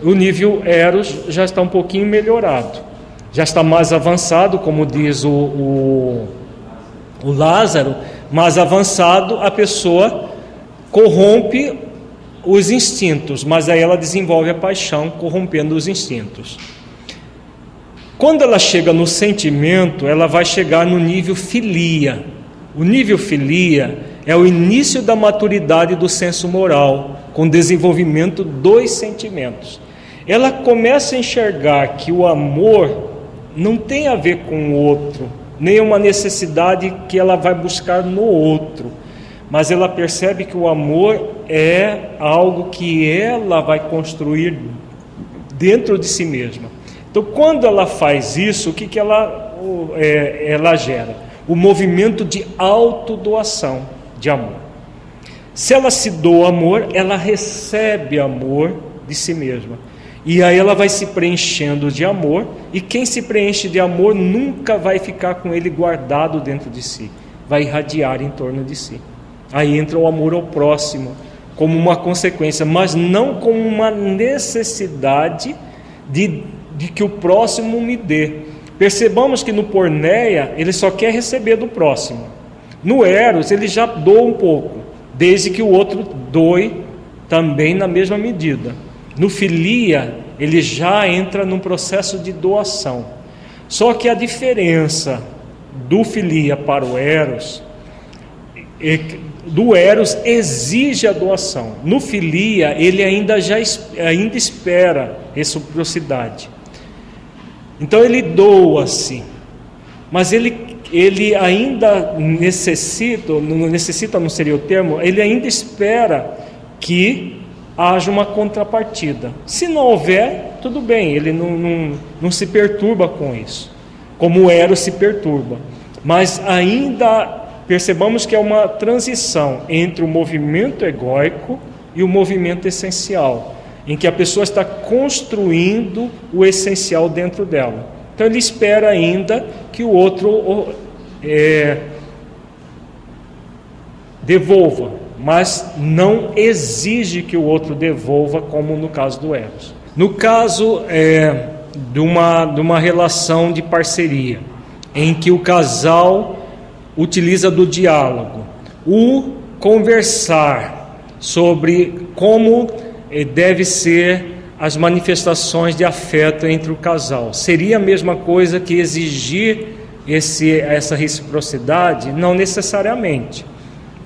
O nível eros já está um pouquinho melhorado já está mais avançado, como diz o, o, o Lázaro, mais avançado, a pessoa corrompe os instintos, mas aí ela desenvolve a paixão, corrompendo os instintos. Quando ela chega no sentimento, ela vai chegar no nível filia. O nível filia é o início da maturidade do senso moral, com desenvolvimento dos sentimentos. Ela começa a enxergar que o amor não tem a ver com o outro, nem uma necessidade que ela vai buscar no outro, mas ela percebe que o amor é algo que ela vai construir dentro de si mesma. Então, quando ela faz isso, o que, que ela, é, ela gera? O movimento de autodoação de amor. Se ela se doa amor, ela recebe amor de si mesma. E aí ela vai se preenchendo de amor, e quem se preenche de amor nunca vai ficar com ele guardado dentro de si, vai irradiar em torno de si. Aí entra o amor ao próximo, como uma consequência, mas não como uma necessidade de, de que o próximo me dê. Percebamos que no porneia ele só quer receber do próximo. No eros ele já doa um pouco, desde que o outro doe também na mesma medida. No filia ele já entra num processo de doação. Só que a diferença do filia para o eros é do Eros exige a doação. No filia, ele ainda já ainda espera reciprocidade. Então ele doa-se, mas ele, ele ainda necessita, necessita não seria o termo, ele ainda espera que haja uma contrapartida. Se não houver, tudo bem, ele não, não, não se perturba com isso, como o Eros se perturba. Mas ainda percebamos que é uma transição entre o movimento egóico e o movimento essencial, em que a pessoa está construindo o essencial dentro dela. Então ele espera ainda que o outro é, devolva, mas não exige que o outro devolva, como no caso do Eros. No caso é, de, uma, de uma relação de parceria, em que o casal utiliza do diálogo, o conversar sobre como eh, deve ser as manifestações de afeto entre o casal. Seria a mesma coisa que exigir esse, essa reciprocidade? Não necessariamente.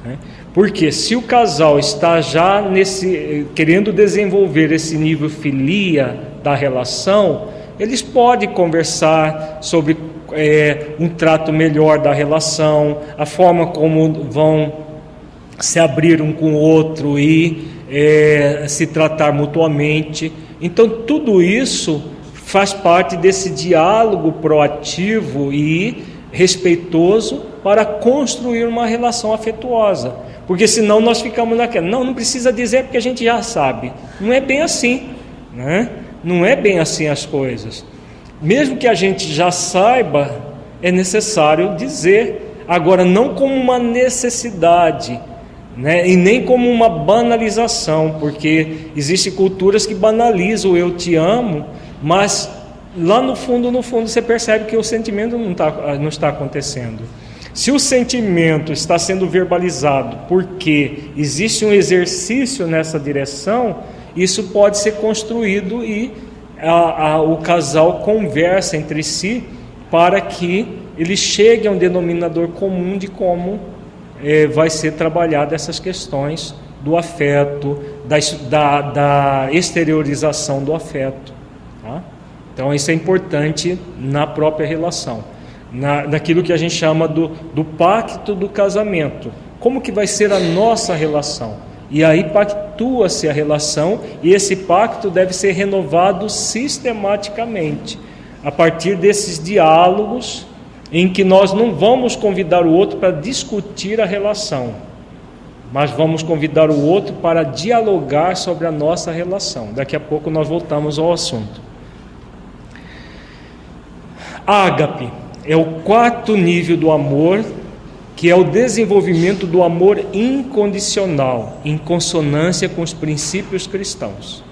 Né? Porque se o casal está já nesse, eh, querendo desenvolver esse nível filia da relação, eles podem conversar sobre é, um trato melhor da relação, a forma como vão se abrir um com o outro e é, se tratar mutuamente. Então, tudo isso faz parte desse diálogo proativo e respeitoso para construir uma relação afetuosa. Porque senão nós ficamos naquela, não, não precisa dizer porque a gente já sabe. Não é bem assim, né? Não é bem assim as coisas mesmo que a gente já saiba, é necessário dizer. Agora, não como uma necessidade, né? e nem como uma banalização, porque existem culturas que banalizam o eu te amo, mas lá no fundo, no fundo, você percebe que o sentimento não, tá, não está acontecendo. Se o sentimento está sendo verbalizado porque existe um exercício nessa direção, isso pode ser construído e a, a, o casal conversa entre si para que ele chegue a um denominador comum de como é, vai ser trabalhada essas questões do afeto, da, da, da exteriorização do afeto. Tá? Então, isso é importante na própria relação, na, naquilo que a gente chama do, do pacto do casamento. Como que vai ser a nossa relação? E aí pactua-se a relação e esse pacto deve ser renovado sistematicamente, a partir desses diálogos em que nós não vamos convidar o outro para discutir a relação, mas vamos convidar o outro para dialogar sobre a nossa relação. Daqui a pouco nós voltamos ao assunto. Ágape é o quarto nível do amor que é o desenvolvimento do amor incondicional, em consonância com os princípios cristãos.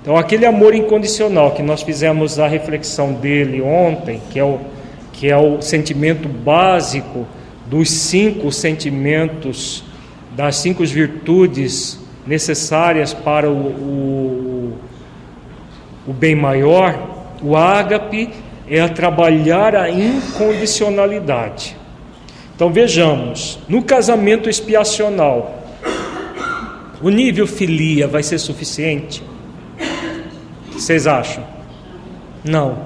Então, aquele amor incondicional que nós fizemos a reflexão dele ontem, que é o, que é o sentimento básico dos cinco sentimentos, das cinco virtudes necessárias para o, o, o bem maior, o ágape é trabalhar a incondicionalidade. Então vejamos, no casamento expiacional, o nível filia vai ser suficiente? Vocês acham? Não.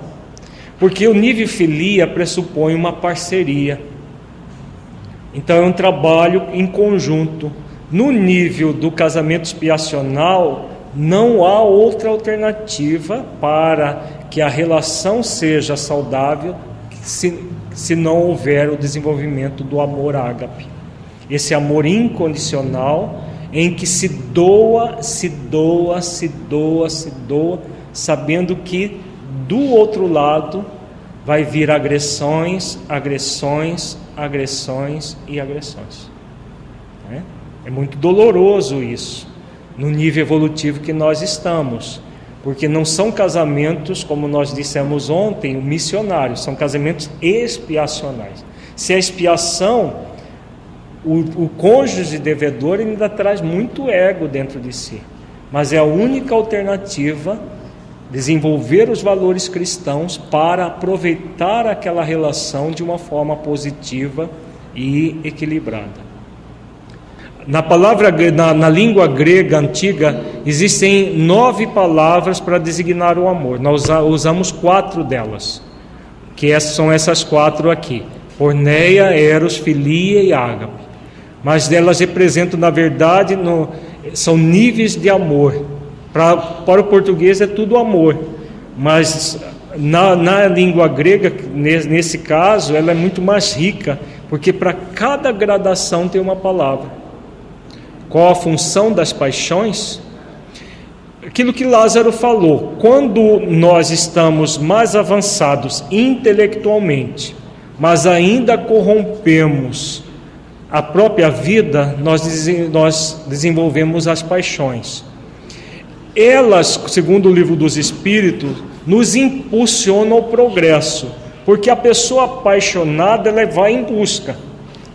Porque o nível filia pressupõe uma parceria. Então é um trabalho em conjunto. No nível do casamento expiacional, não há outra alternativa para que a relação seja saudável se se não houver o desenvolvimento do amor ágape. Esse amor incondicional em que se doa, se doa, se doa, se doa sabendo que do outro lado vai vir agressões, agressões, agressões e agressões. É, é muito doloroso isso, no nível evolutivo que nós estamos, porque não são casamentos, como nós dissemos ontem, missionários, são casamentos expiacionais. Se a expiação, o, o cônjuge devedor ainda traz muito ego dentro de si, mas é a única alternativa desenvolver os valores cristãos para aproveitar aquela relação de uma forma positiva e equilibrada. Na palavra na, na língua grega antiga existem nove palavras para designar o amor. Nós usamos quatro delas, que é, são essas quatro aqui: porneia, eros, filia e ágape. Mas elas representam, na verdade, no, são níveis de amor Pra, para o português é tudo amor, mas na, na língua grega, nesse, nesse caso, ela é muito mais rica, porque para cada gradação tem uma palavra. Qual a função das paixões? Aquilo que Lázaro falou, quando nós estamos mais avançados intelectualmente, mas ainda corrompemos a própria vida, nós, nós desenvolvemos as paixões elas, segundo o livro dos Espíritos, nos impulsionam ao progresso, porque a pessoa apaixonada ela vai em busca.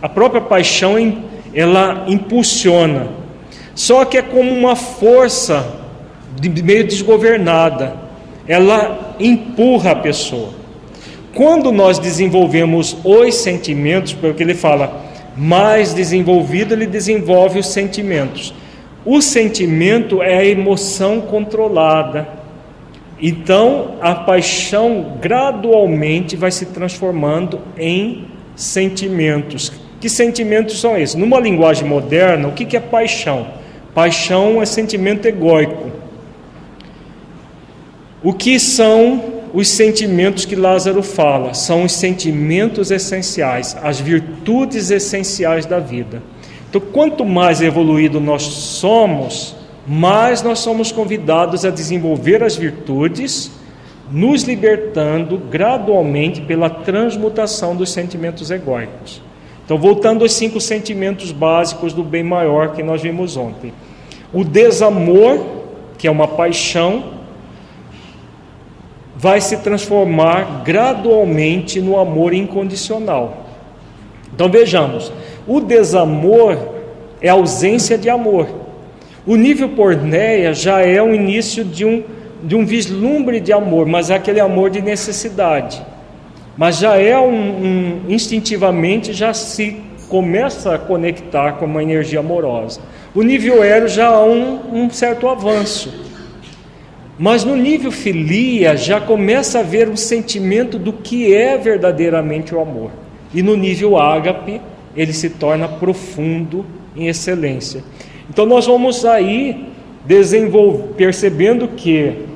A própria paixão ela impulsiona. Só que é como uma força meio desgovernada. Ela empurra a pessoa. Quando nós desenvolvemos os sentimentos, porque ele fala, mais desenvolvido ele desenvolve os sentimentos. O sentimento é a emoção controlada. Então, a paixão gradualmente vai se transformando em sentimentos. Que sentimentos são esses? Numa linguagem moderna, o que é paixão? Paixão é sentimento egóico. O que são os sentimentos que Lázaro fala? São os sentimentos essenciais, as virtudes essenciais da vida. Então, quanto mais evoluído nós somos, mais nós somos convidados a desenvolver as virtudes, nos libertando gradualmente pela transmutação dos sentimentos egóicos. Então, voltando aos cinco sentimentos básicos do bem maior que nós vimos ontem: o desamor, que é uma paixão, vai se transformar gradualmente no amor incondicional. Então, vejamos. O desamor é ausência de amor. O nível porneia já é o início de um, de um vislumbre de amor, mas é aquele amor de necessidade. Mas já é um, um instintivamente já se começa a conectar com uma energia amorosa. O nível aéreo já há um, um certo avanço. Mas no nível filia já começa a haver um sentimento do que é verdadeiramente o amor. E no nível ágape ele se torna profundo em excelência. Então nós vamos aí desenvolver, percebendo que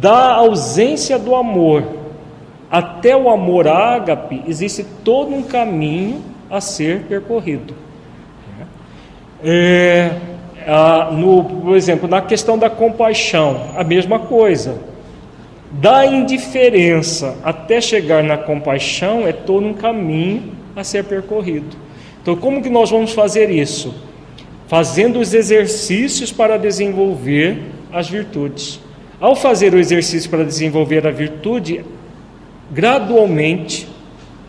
da ausência do amor até o amor ágape existe todo um caminho a ser percorrido. É, a, no, por exemplo, na questão da compaixão, a mesma coisa. Da indiferença até chegar na compaixão é todo um caminho a ser percorrido. Então, como que nós vamos fazer isso? Fazendo os exercícios para desenvolver as virtudes. Ao fazer o exercício para desenvolver a virtude, gradualmente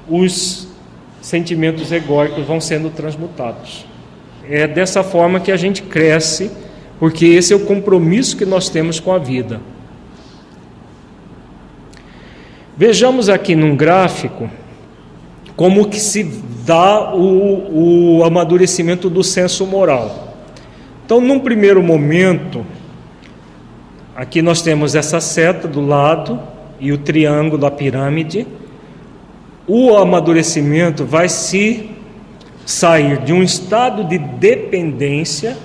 os sentimentos egóicos vão sendo transmutados. É dessa forma que a gente cresce, porque esse é o compromisso que nós temos com a vida. Vejamos aqui num gráfico como que se dá o, o amadurecimento do senso moral. Então, num primeiro momento, aqui nós temos essa seta do lado e o triângulo da pirâmide. O amadurecimento vai se sair de um estado de dependência.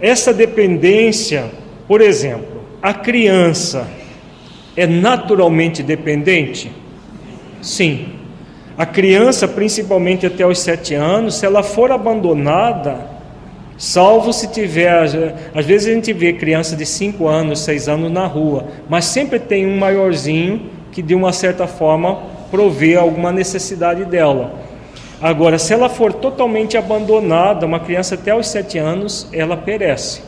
Essa dependência, por exemplo, a criança é naturalmente dependente? Sim. A criança, principalmente até os sete anos, se ela for abandonada, Salvo se tiver, às vezes a gente vê criança de 5 anos, 6 anos na rua, mas sempre tem um maiorzinho que de uma certa forma provê alguma necessidade dela. Agora, se ela for totalmente abandonada, uma criança até os 7 anos, ela perece.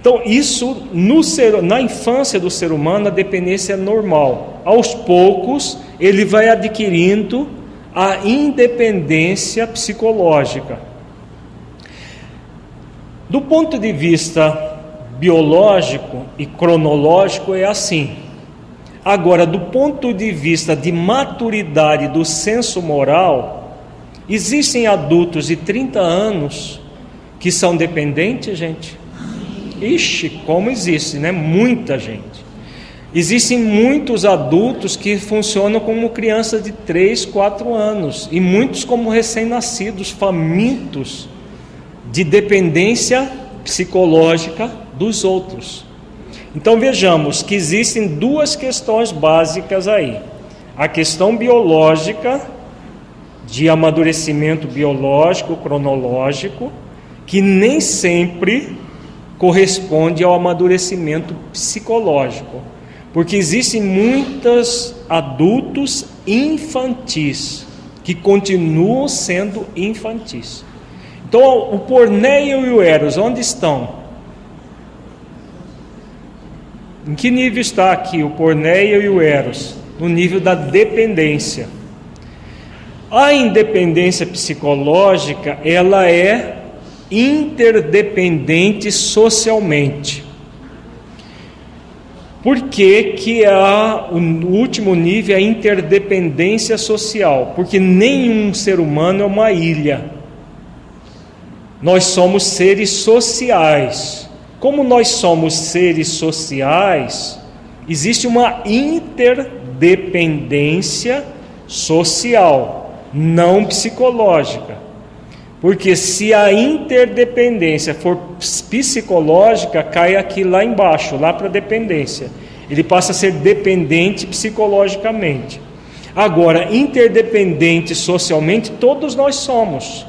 Então, isso no ser, na infância do ser humano, a dependência é normal. Aos poucos, ele vai adquirindo a independência psicológica. Do ponto de vista biológico e cronológico, é assim. Agora, do ponto de vista de maturidade do senso moral, existem adultos de 30 anos que são dependentes, gente? Ixi, como existe, né? Muita gente. Existem muitos adultos que funcionam como crianças de 3, 4 anos, e muitos como recém-nascidos, famintos de dependência psicológica dos outros. Então vejamos que existem duas questões básicas aí: a questão biológica, de amadurecimento biológico, cronológico, que nem sempre corresponde ao amadurecimento psicológico, porque existem muitos adultos infantis que continuam sendo infantis. Então, o Porneio e o Eros, onde estão? Em que nível está aqui o Porneio e o Eros? No nível da dependência. A independência psicológica, ela é interdependente socialmente. Por que, que a, o último nível é a interdependência social? Porque nenhum ser humano é uma ilha. Nós somos seres sociais. Como nós somos seres sociais, existe uma interdependência social, não psicológica. Porque se a interdependência for psicológica, cai aqui lá embaixo, lá para a dependência. Ele passa a ser dependente psicologicamente. Agora, interdependente socialmente, todos nós somos.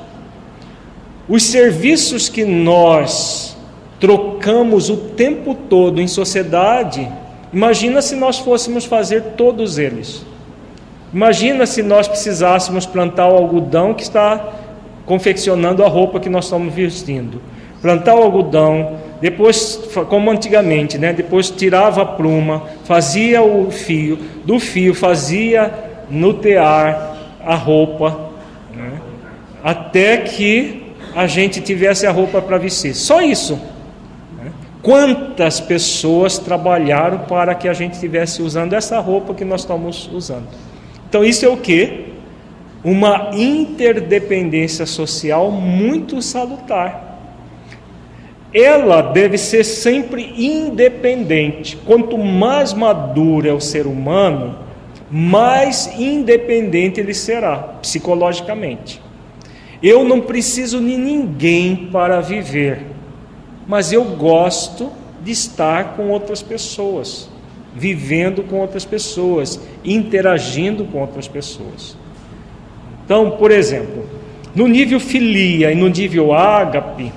Os serviços que nós trocamos o tempo todo em sociedade, imagina se nós fôssemos fazer todos eles. Imagina se nós precisássemos plantar o algodão que está confeccionando a roupa que nós estamos vestindo. Plantar o algodão, depois, como antigamente, né? depois tirava a pluma, fazia o fio, do fio fazia no tear a roupa, né? até que a gente tivesse a roupa para vestir. Só isso. Né? Quantas pessoas trabalharam para que a gente estivesse usando essa roupa que nós estamos usando? Então, isso é o que? Uma interdependência social muito salutar. Ela deve ser sempre independente. Quanto mais maduro é o ser humano, mais independente ele será psicologicamente. Eu não preciso de ninguém para viver, mas eu gosto de estar com outras pessoas, vivendo com outras pessoas, interagindo com outras pessoas. Então, por exemplo, no nível filia e no nível ágape,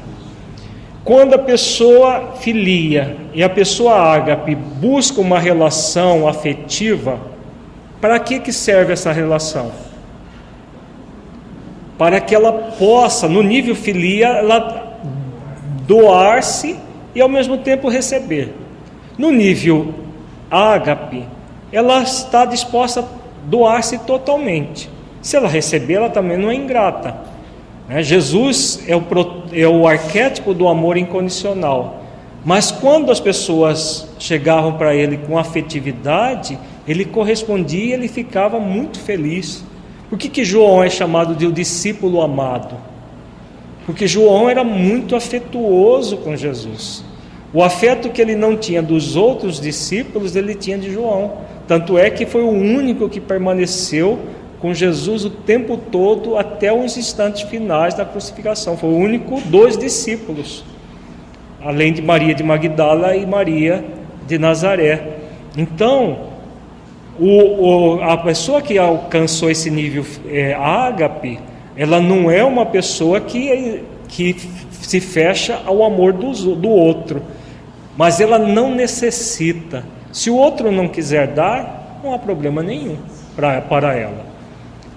quando a pessoa filia e a pessoa ágape busca uma relação afetiva, para que, que serve essa relação? Para que ela possa, no nível filia, ela doar-se e ao mesmo tempo receber. No nível ágape, ela está disposta a doar-se totalmente. Se ela receber, ela também não é ingrata. Né? Jesus é o, é o arquétipo do amor incondicional. Mas quando as pessoas chegavam para ele com afetividade, ele correspondia, ele ficava muito feliz. Por que, que João é chamado de o discípulo amado? Porque João era muito afetuoso com Jesus. O afeto que ele não tinha dos outros discípulos, ele tinha de João. Tanto é que foi o único que permaneceu com Jesus o tempo todo até os instantes finais da crucificação. Foi o único dos discípulos, além de Maria de Magdala e Maria de Nazaré. Então, o, o, a pessoa que alcançou esse nível é, ágape, ela não é uma pessoa que, que se fecha ao amor do, do outro, mas ela não necessita. Se o outro não quiser dar, não há problema nenhum pra, para ela.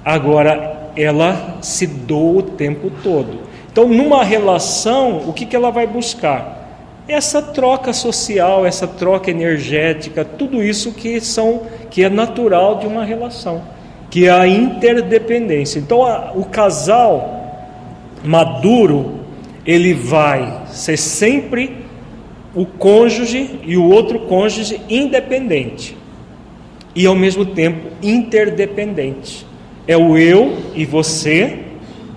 Agora, ela se doa o tempo todo. Então, numa relação, o que, que ela vai buscar? Essa troca social, essa troca energética, tudo isso que são que é natural de uma relação, que é a interdependência. Então, a, o casal maduro, ele vai ser sempre o cônjuge e o outro cônjuge independente e ao mesmo tempo interdependente. É o eu e você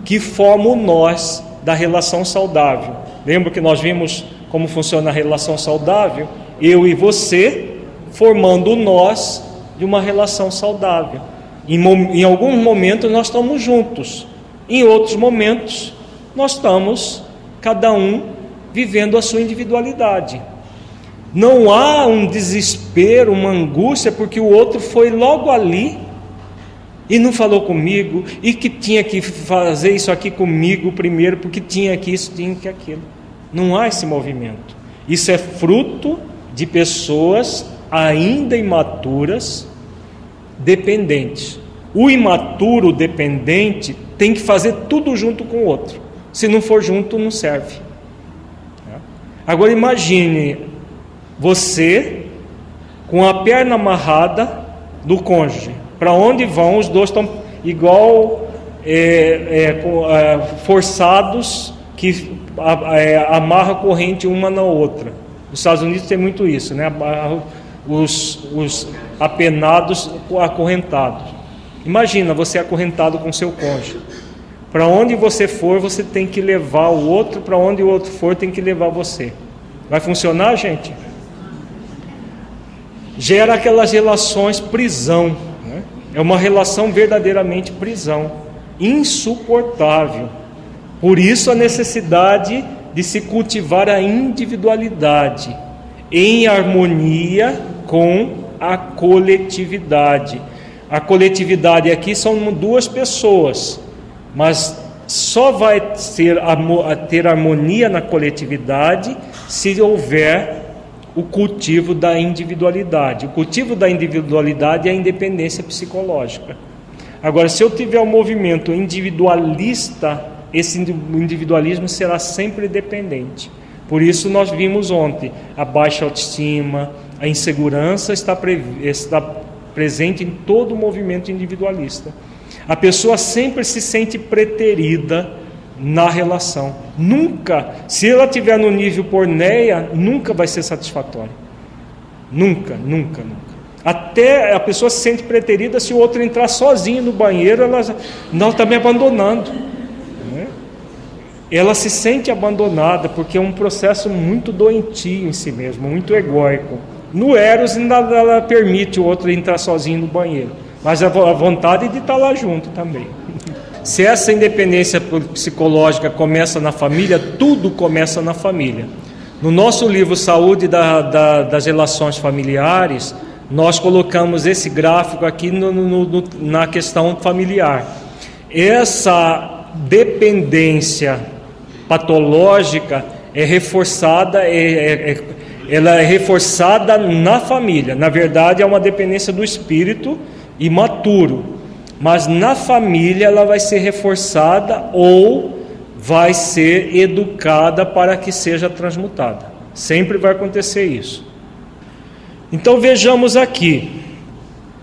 que formam o nós da relação saudável. Lembra que nós vimos como funciona a relação saudável? Eu e você formando nós de uma relação saudável. Em, em alguns momentos nós estamos juntos, em outros momentos nós estamos cada um vivendo a sua individualidade. Não há um desespero, uma angústia, porque o outro foi logo ali e não falou comigo, e que tinha que fazer isso aqui comigo primeiro, porque tinha que isso, tinha que aquilo. Não há esse movimento. Isso é fruto de pessoas ainda imaturas, dependentes. O imaturo dependente tem que fazer tudo junto com o outro. Se não for junto, não serve. Agora imagine você com a perna amarrada do cônjuge. Para onde vão? Os dois estão igual é, é, é, forçados que é, amarra a corrente uma na outra. Nos Estados Unidos tem muito isso, né? Os, os apenados acorrentados. Imagina você acorrentado com seu cônjuge. Para onde você for, você tem que levar o outro, para onde o outro for, tem que levar você. Vai funcionar, gente? Gera aquelas relações prisão. Né? É uma relação verdadeiramente prisão, insuportável. Por isso a necessidade de se cultivar a individualidade em harmonia com a coletividade. A coletividade aqui são duas pessoas, mas só vai ter, ter harmonia na coletividade se houver o cultivo da individualidade. O cultivo da individualidade é a independência psicológica. Agora, se eu tiver um movimento individualista, esse individualismo será sempre dependente. Por isso, nós vimos ontem a baixa autoestima, a insegurança está, está presente em todo o movimento individualista. A pessoa sempre se sente preterida na relação. Nunca, se ela estiver no nível porneia, nunca vai ser satisfatório. Nunca, nunca, nunca. Até a pessoa se sente preterida se o outro entrar sozinho no banheiro, ela não está me abandonando. Ela se sente abandonada porque é um processo muito doentio em si mesmo, muito egóico. No Eros ainda ela permite o outro entrar sozinho no banheiro mas a vontade de estar lá junto também. Se essa independência psicológica começa na família, tudo começa na família. No nosso livro Saúde da, da, das Relações Familiares, nós colocamos esse gráfico aqui no, no, no, na questão familiar. Essa dependência patológica é reforçada, é, é, é, ela é reforçada na família. Na verdade, é uma dependência do espírito imaturo, mas na família ela vai ser reforçada ou vai ser educada para que seja transmutada. Sempre vai acontecer isso. Então vejamos aqui,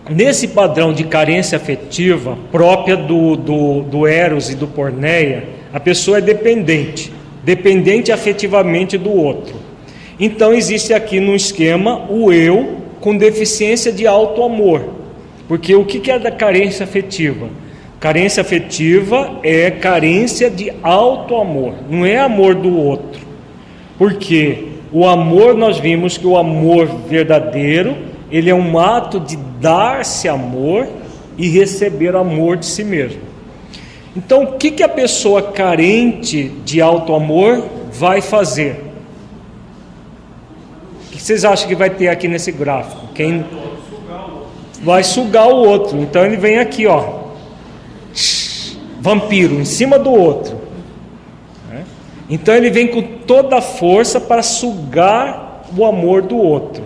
nesse padrão de carência afetiva própria do, do, do Eros e do Porneia, a pessoa é dependente, dependente afetivamente do outro. Então existe aqui no esquema o eu com deficiência de alto amor. Porque o que é da carência afetiva? Carência afetiva é carência de alto amor, não é amor do outro. Porque o amor, nós vimos que o amor verdadeiro, ele é um ato de dar-se amor e receber amor de si mesmo. Então, o que, que a pessoa carente de alto amor vai fazer? O que vocês acham que vai ter aqui nesse gráfico? Quem vai sugar o outro. Então ele vem aqui, ó, vampiro, em cima do outro. Né? Então ele vem com toda a força para sugar o amor do outro.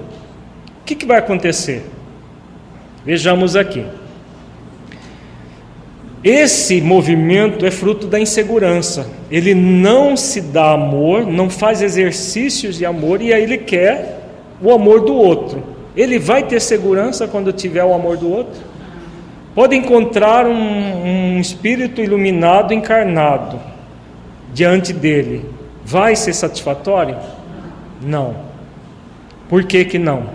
O que, que vai acontecer? Vejamos aqui. Esse movimento é fruto da insegurança. Ele não se dá amor, não faz exercícios de amor e aí ele quer o amor do outro. Ele vai ter segurança quando tiver o amor do outro? Pode encontrar um, um espírito iluminado encarnado diante dele. Vai ser satisfatório? Não. Por que, que não?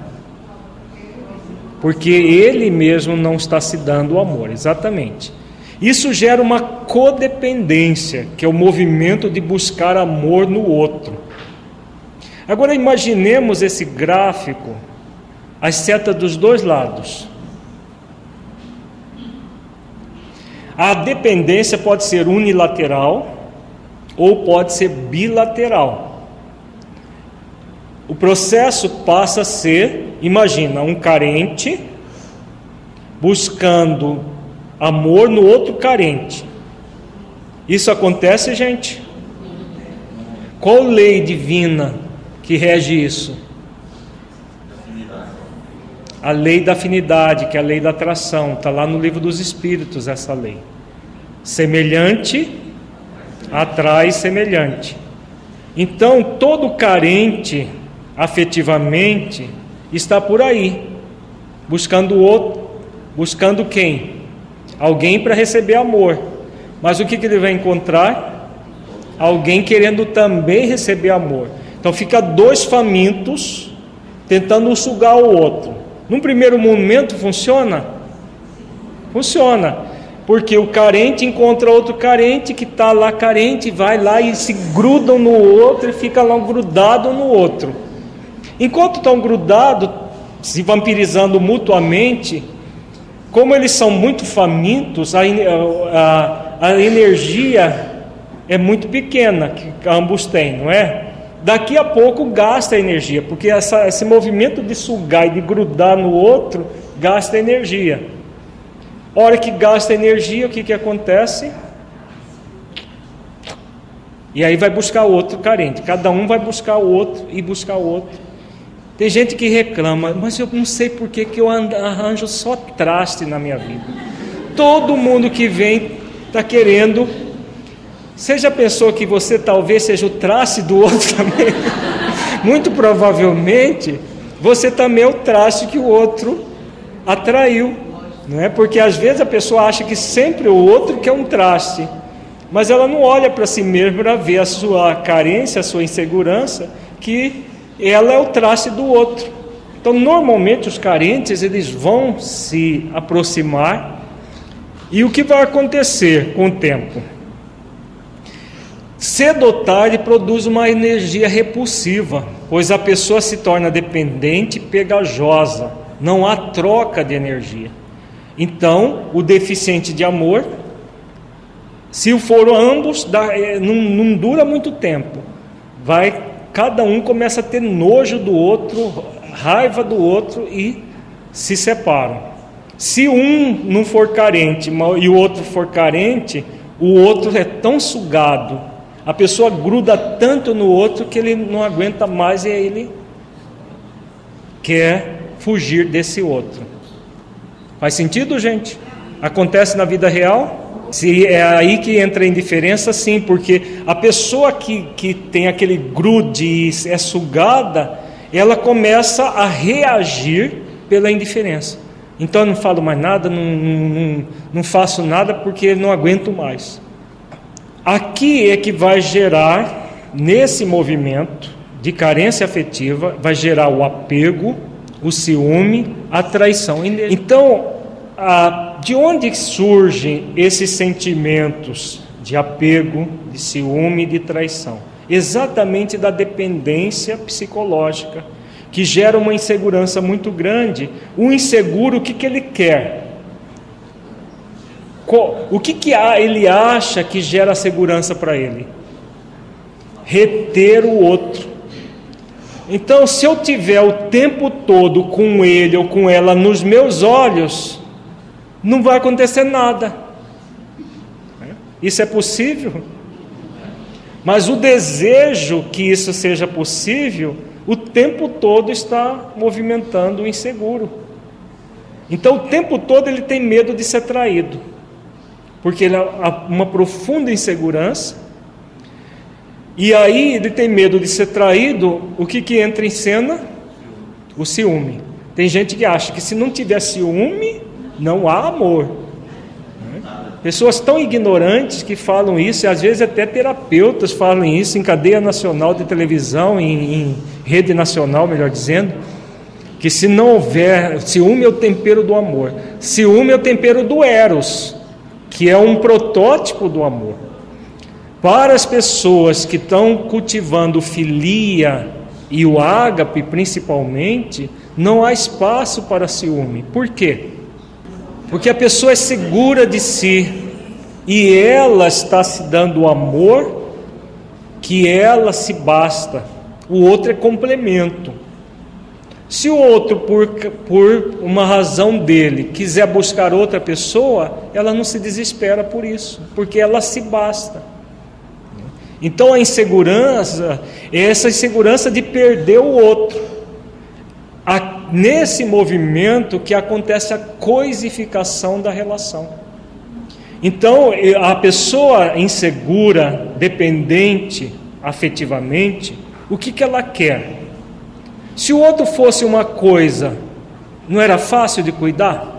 Porque ele mesmo não está se dando o amor, exatamente. Isso gera uma codependência, que é o movimento de buscar amor no outro. Agora imaginemos esse gráfico, as setas dos dois lados. A dependência pode ser unilateral ou pode ser bilateral. O processo passa a ser, imagina, um carente buscando amor no outro carente. Isso acontece, gente? Qual lei divina que rege isso? A lei da afinidade, que é a lei da atração, está lá no livro dos Espíritos essa lei. Semelhante atrai semelhante. Então, todo carente afetivamente está por aí, buscando o outro, buscando quem? Alguém para receber amor. Mas o que, que ele vai encontrar? Alguém querendo também receber amor. Então fica dois famintos tentando sugar o outro. Num primeiro momento funciona? Funciona. Porque o carente encontra outro carente que está lá carente, vai lá e se grudam no outro e fica lá grudado no outro. Enquanto estão grudados, se vampirizando mutuamente, como eles são muito famintos, a, a, a energia é muito pequena que ambos têm, não é? Daqui a pouco gasta energia, porque essa, esse movimento de sugar e de grudar no outro gasta energia. Hora que gasta energia, o que, que acontece? E aí vai buscar outro carente. Cada um vai buscar o outro e buscar o outro. Tem gente que reclama, mas eu não sei por que, que eu arranjo só traste na minha vida. Todo mundo que vem está querendo. Você já pensou que você talvez seja o traste do outro também? Muito provavelmente você também é o traste que o outro atraiu. Não é? Porque às vezes a pessoa acha que sempre o outro quer um traste, mas ela não olha para si mesma para ver a sua carência, a sua insegurança, que ela é o traste do outro. Então, normalmente os carentes eles vão se aproximar e o que vai acontecer com o tempo? Cedo ou tarde produz uma energia repulsiva, pois a pessoa se torna dependente e pegajosa, não há troca de energia. Então, o deficiente de amor, se for ambos, é, não, não dura muito tempo, vai cada um começa a ter nojo do outro, raiva do outro e se separam. Se um não for carente e o outro for carente, o outro é tão sugado, a pessoa gruda tanto no outro que ele não aguenta mais e ele quer fugir desse outro. Faz sentido, gente? Acontece na vida real? Se é aí que entra a indiferença, sim, porque a pessoa que, que tem aquele grude é sugada, ela começa a reagir pela indiferença. Então eu não falo mais nada, não, não, não faço nada porque não aguento mais. Aqui é que vai gerar, nesse movimento de carência afetiva, vai gerar o apego, o ciúme, a traição. Então, ah, de onde surgem esses sentimentos de apego, de ciúme, de traição? Exatamente da dependência psicológica, que gera uma insegurança muito grande. O inseguro, o que, que ele quer? O que, que ele acha que gera segurança para ele? Reter o outro. Então, se eu tiver o tempo todo com ele ou com ela nos meus olhos, não vai acontecer nada. Isso é possível? Mas o desejo que isso seja possível, o tempo todo está movimentando o inseguro. Então, o tempo todo ele tem medo de ser traído, porque ele há uma profunda insegurança. E aí ele tem medo de ser traído. O que, que entra em cena? O ciúme. Tem gente que acha que se não tiver ciúme, não há amor. Pessoas tão ignorantes que falam isso, e às vezes até terapeutas falam isso em cadeia nacional de televisão, em, em rede nacional, melhor dizendo, que se não houver ciúme é o tempero do amor. Ciúme é o tempero do eros, que é um protótipo do amor. Para as pessoas que estão cultivando filia e o ágape principalmente, não há espaço para ciúme. Por quê? Porque a pessoa é segura de si e ela está se dando o amor que ela se basta. O outro é complemento. Se o outro, por, por uma razão dele, quiser buscar outra pessoa, ela não se desespera por isso, porque ela se basta. Então a insegurança é essa insegurança de perder o outro. Nesse movimento que acontece a coisificação da relação. Então, a pessoa insegura, dependente afetivamente, o que, que ela quer? Se o outro fosse uma coisa, não era fácil de cuidar?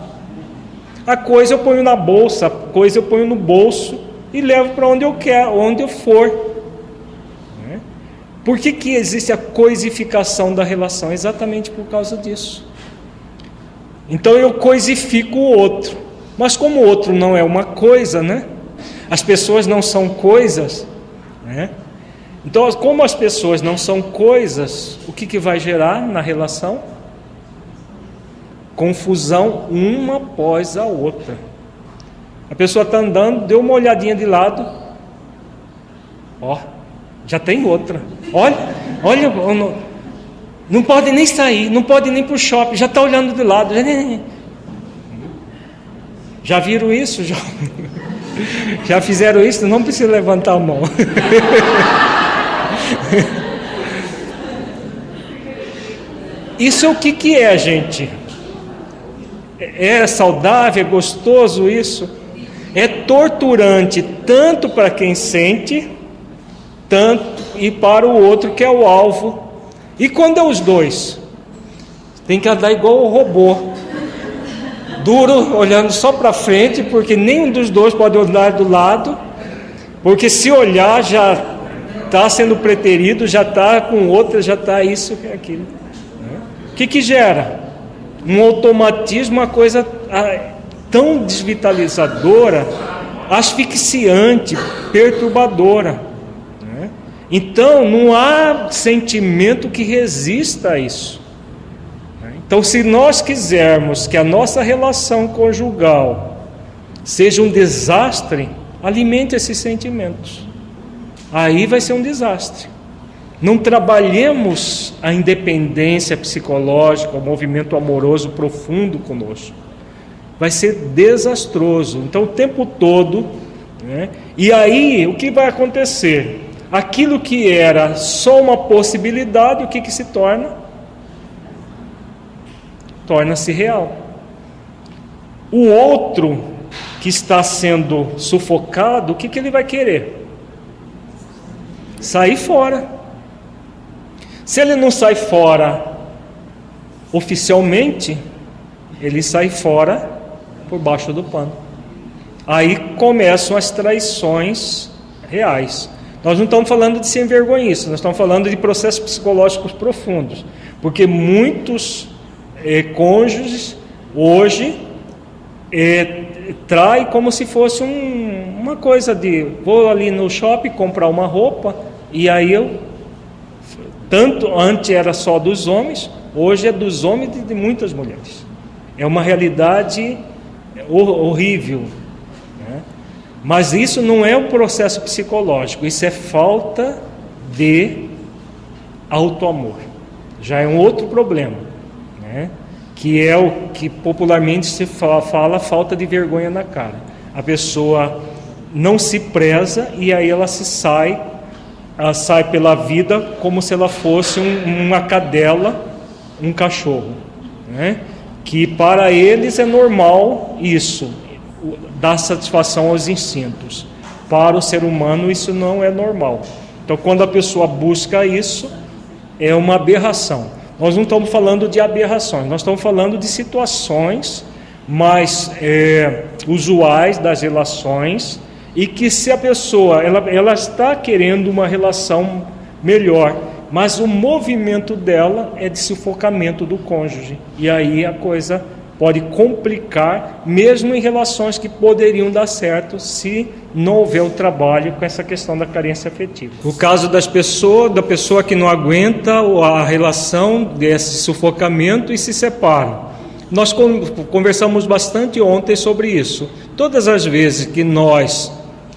A coisa eu ponho na bolsa, a coisa eu ponho no bolso e levo para onde eu quero, onde eu for. Por que, que existe a coisificação da relação? Exatamente por causa disso. Então eu coisifico o outro. Mas como o outro não é uma coisa, né? As pessoas não são coisas, né? Então, como as pessoas não são coisas, o que, que vai gerar na relação? Confusão uma após a outra. A pessoa está andando, deu uma olhadinha de lado, ó, já tem outra. Olha, olha, não, não pode nem sair, não pode nem para o shopping, já está olhando de lado. Já, já viram isso? Já, já fizeram isso? Não precisa levantar a mão. Isso é o que, que é, gente? É saudável, é gostoso isso? É torturante tanto para quem sente, tanto e para o outro que é o alvo. E quando é os dois? Tem que andar igual o robô duro, olhando só para frente, porque nenhum dos dois pode olhar do lado, porque se olhar já está sendo preterido, já está com outra, já está isso e aquilo. O que, que gera? Um automatismo, uma coisa ah, tão desvitalizadora, asfixiante, perturbadora. Então, não há sentimento que resista a isso. Então, se nós quisermos que a nossa relação conjugal seja um desastre, alimente esses sentimentos. Aí vai ser um desastre. Não trabalhemos a independência psicológica, o movimento amoroso profundo conosco. Vai ser desastroso. Então, o tempo todo. Né? E aí, o que vai acontecer? Aquilo que era só uma possibilidade, o que, que se torna? torna-se real. O outro que está sendo sufocado, o que, que ele vai querer? Sair fora. Se ele não sai fora oficialmente, ele sai fora por baixo do pano. Aí começam as traições reais. Nós não estamos falando de sem vergonhice, nós estamos falando de processos psicológicos profundos, porque muitos é, cônjuges hoje é, trai como se fosse um, uma coisa de vou ali no shopping comprar uma roupa e aí eu tanto antes era só dos homens, hoje é dos homens e de muitas mulheres. É uma realidade horrível. Mas isso não é um processo psicológico, isso é falta de auto-amor. Já é um outro problema né? que é o que popularmente se fala, fala falta de vergonha na cara. A pessoa não se preza e aí ela se sai ela sai pela vida como se ela fosse um, uma cadela, um cachorro, né? que para eles é normal isso, dar satisfação aos instintos. Para o ser humano isso não é normal. Então, quando a pessoa busca isso, é uma aberração. Nós não estamos falando de aberrações, nós estamos falando de situações mais é, usuais das relações e que se a pessoa ela, ela está querendo uma relação melhor, mas o movimento dela é de sufocamento do cônjuge e aí a coisa pode complicar, mesmo em relações que poderiam dar certo se não houver o trabalho com essa questão da carência afetiva. O caso das pessoas, da pessoa que não aguenta a relação desse sufocamento e se separa. Nós conversamos bastante ontem sobre isso. Todas as vezes que nós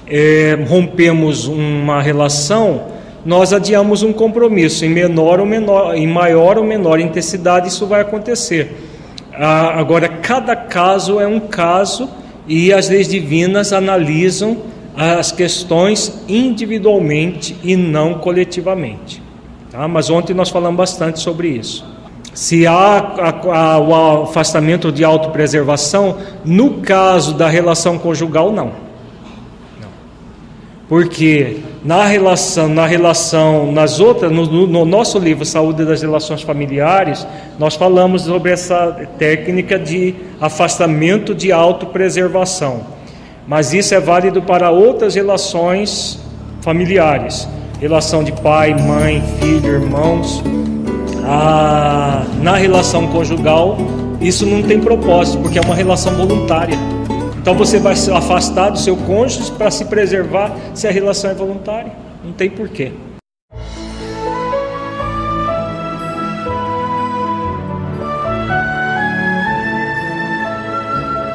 é, rompemos uma relação, nós adiamos um compromisso em menor ou menor, em maior ou menor intensidade, isso vai acontecer. Ah, agora, cada caso é um caso e as leis divinas analisam as questões individualmente e não coletivamente. Tá? Mas ontem nós falamos bastante sobre isso. Se há a, a, o afastamento de autopreservação, no caso da relação conjugal, não. não. Porque na relação, na relação, nas outras, no, no, nosso livro Saúde das Relações Familiares, nós falamos sobre essa técnica de afastamento de autopreservação. Mas isso é válido para outras relações familiares, relação de pai, mãe, filho, irmãos. Ah, na relação conjugal, isso não tem propósito, porque é uma relação voluntária. Então você vai se afastar do seu cônjuge para se preservar se a relação é voluntária. Não tem porquê.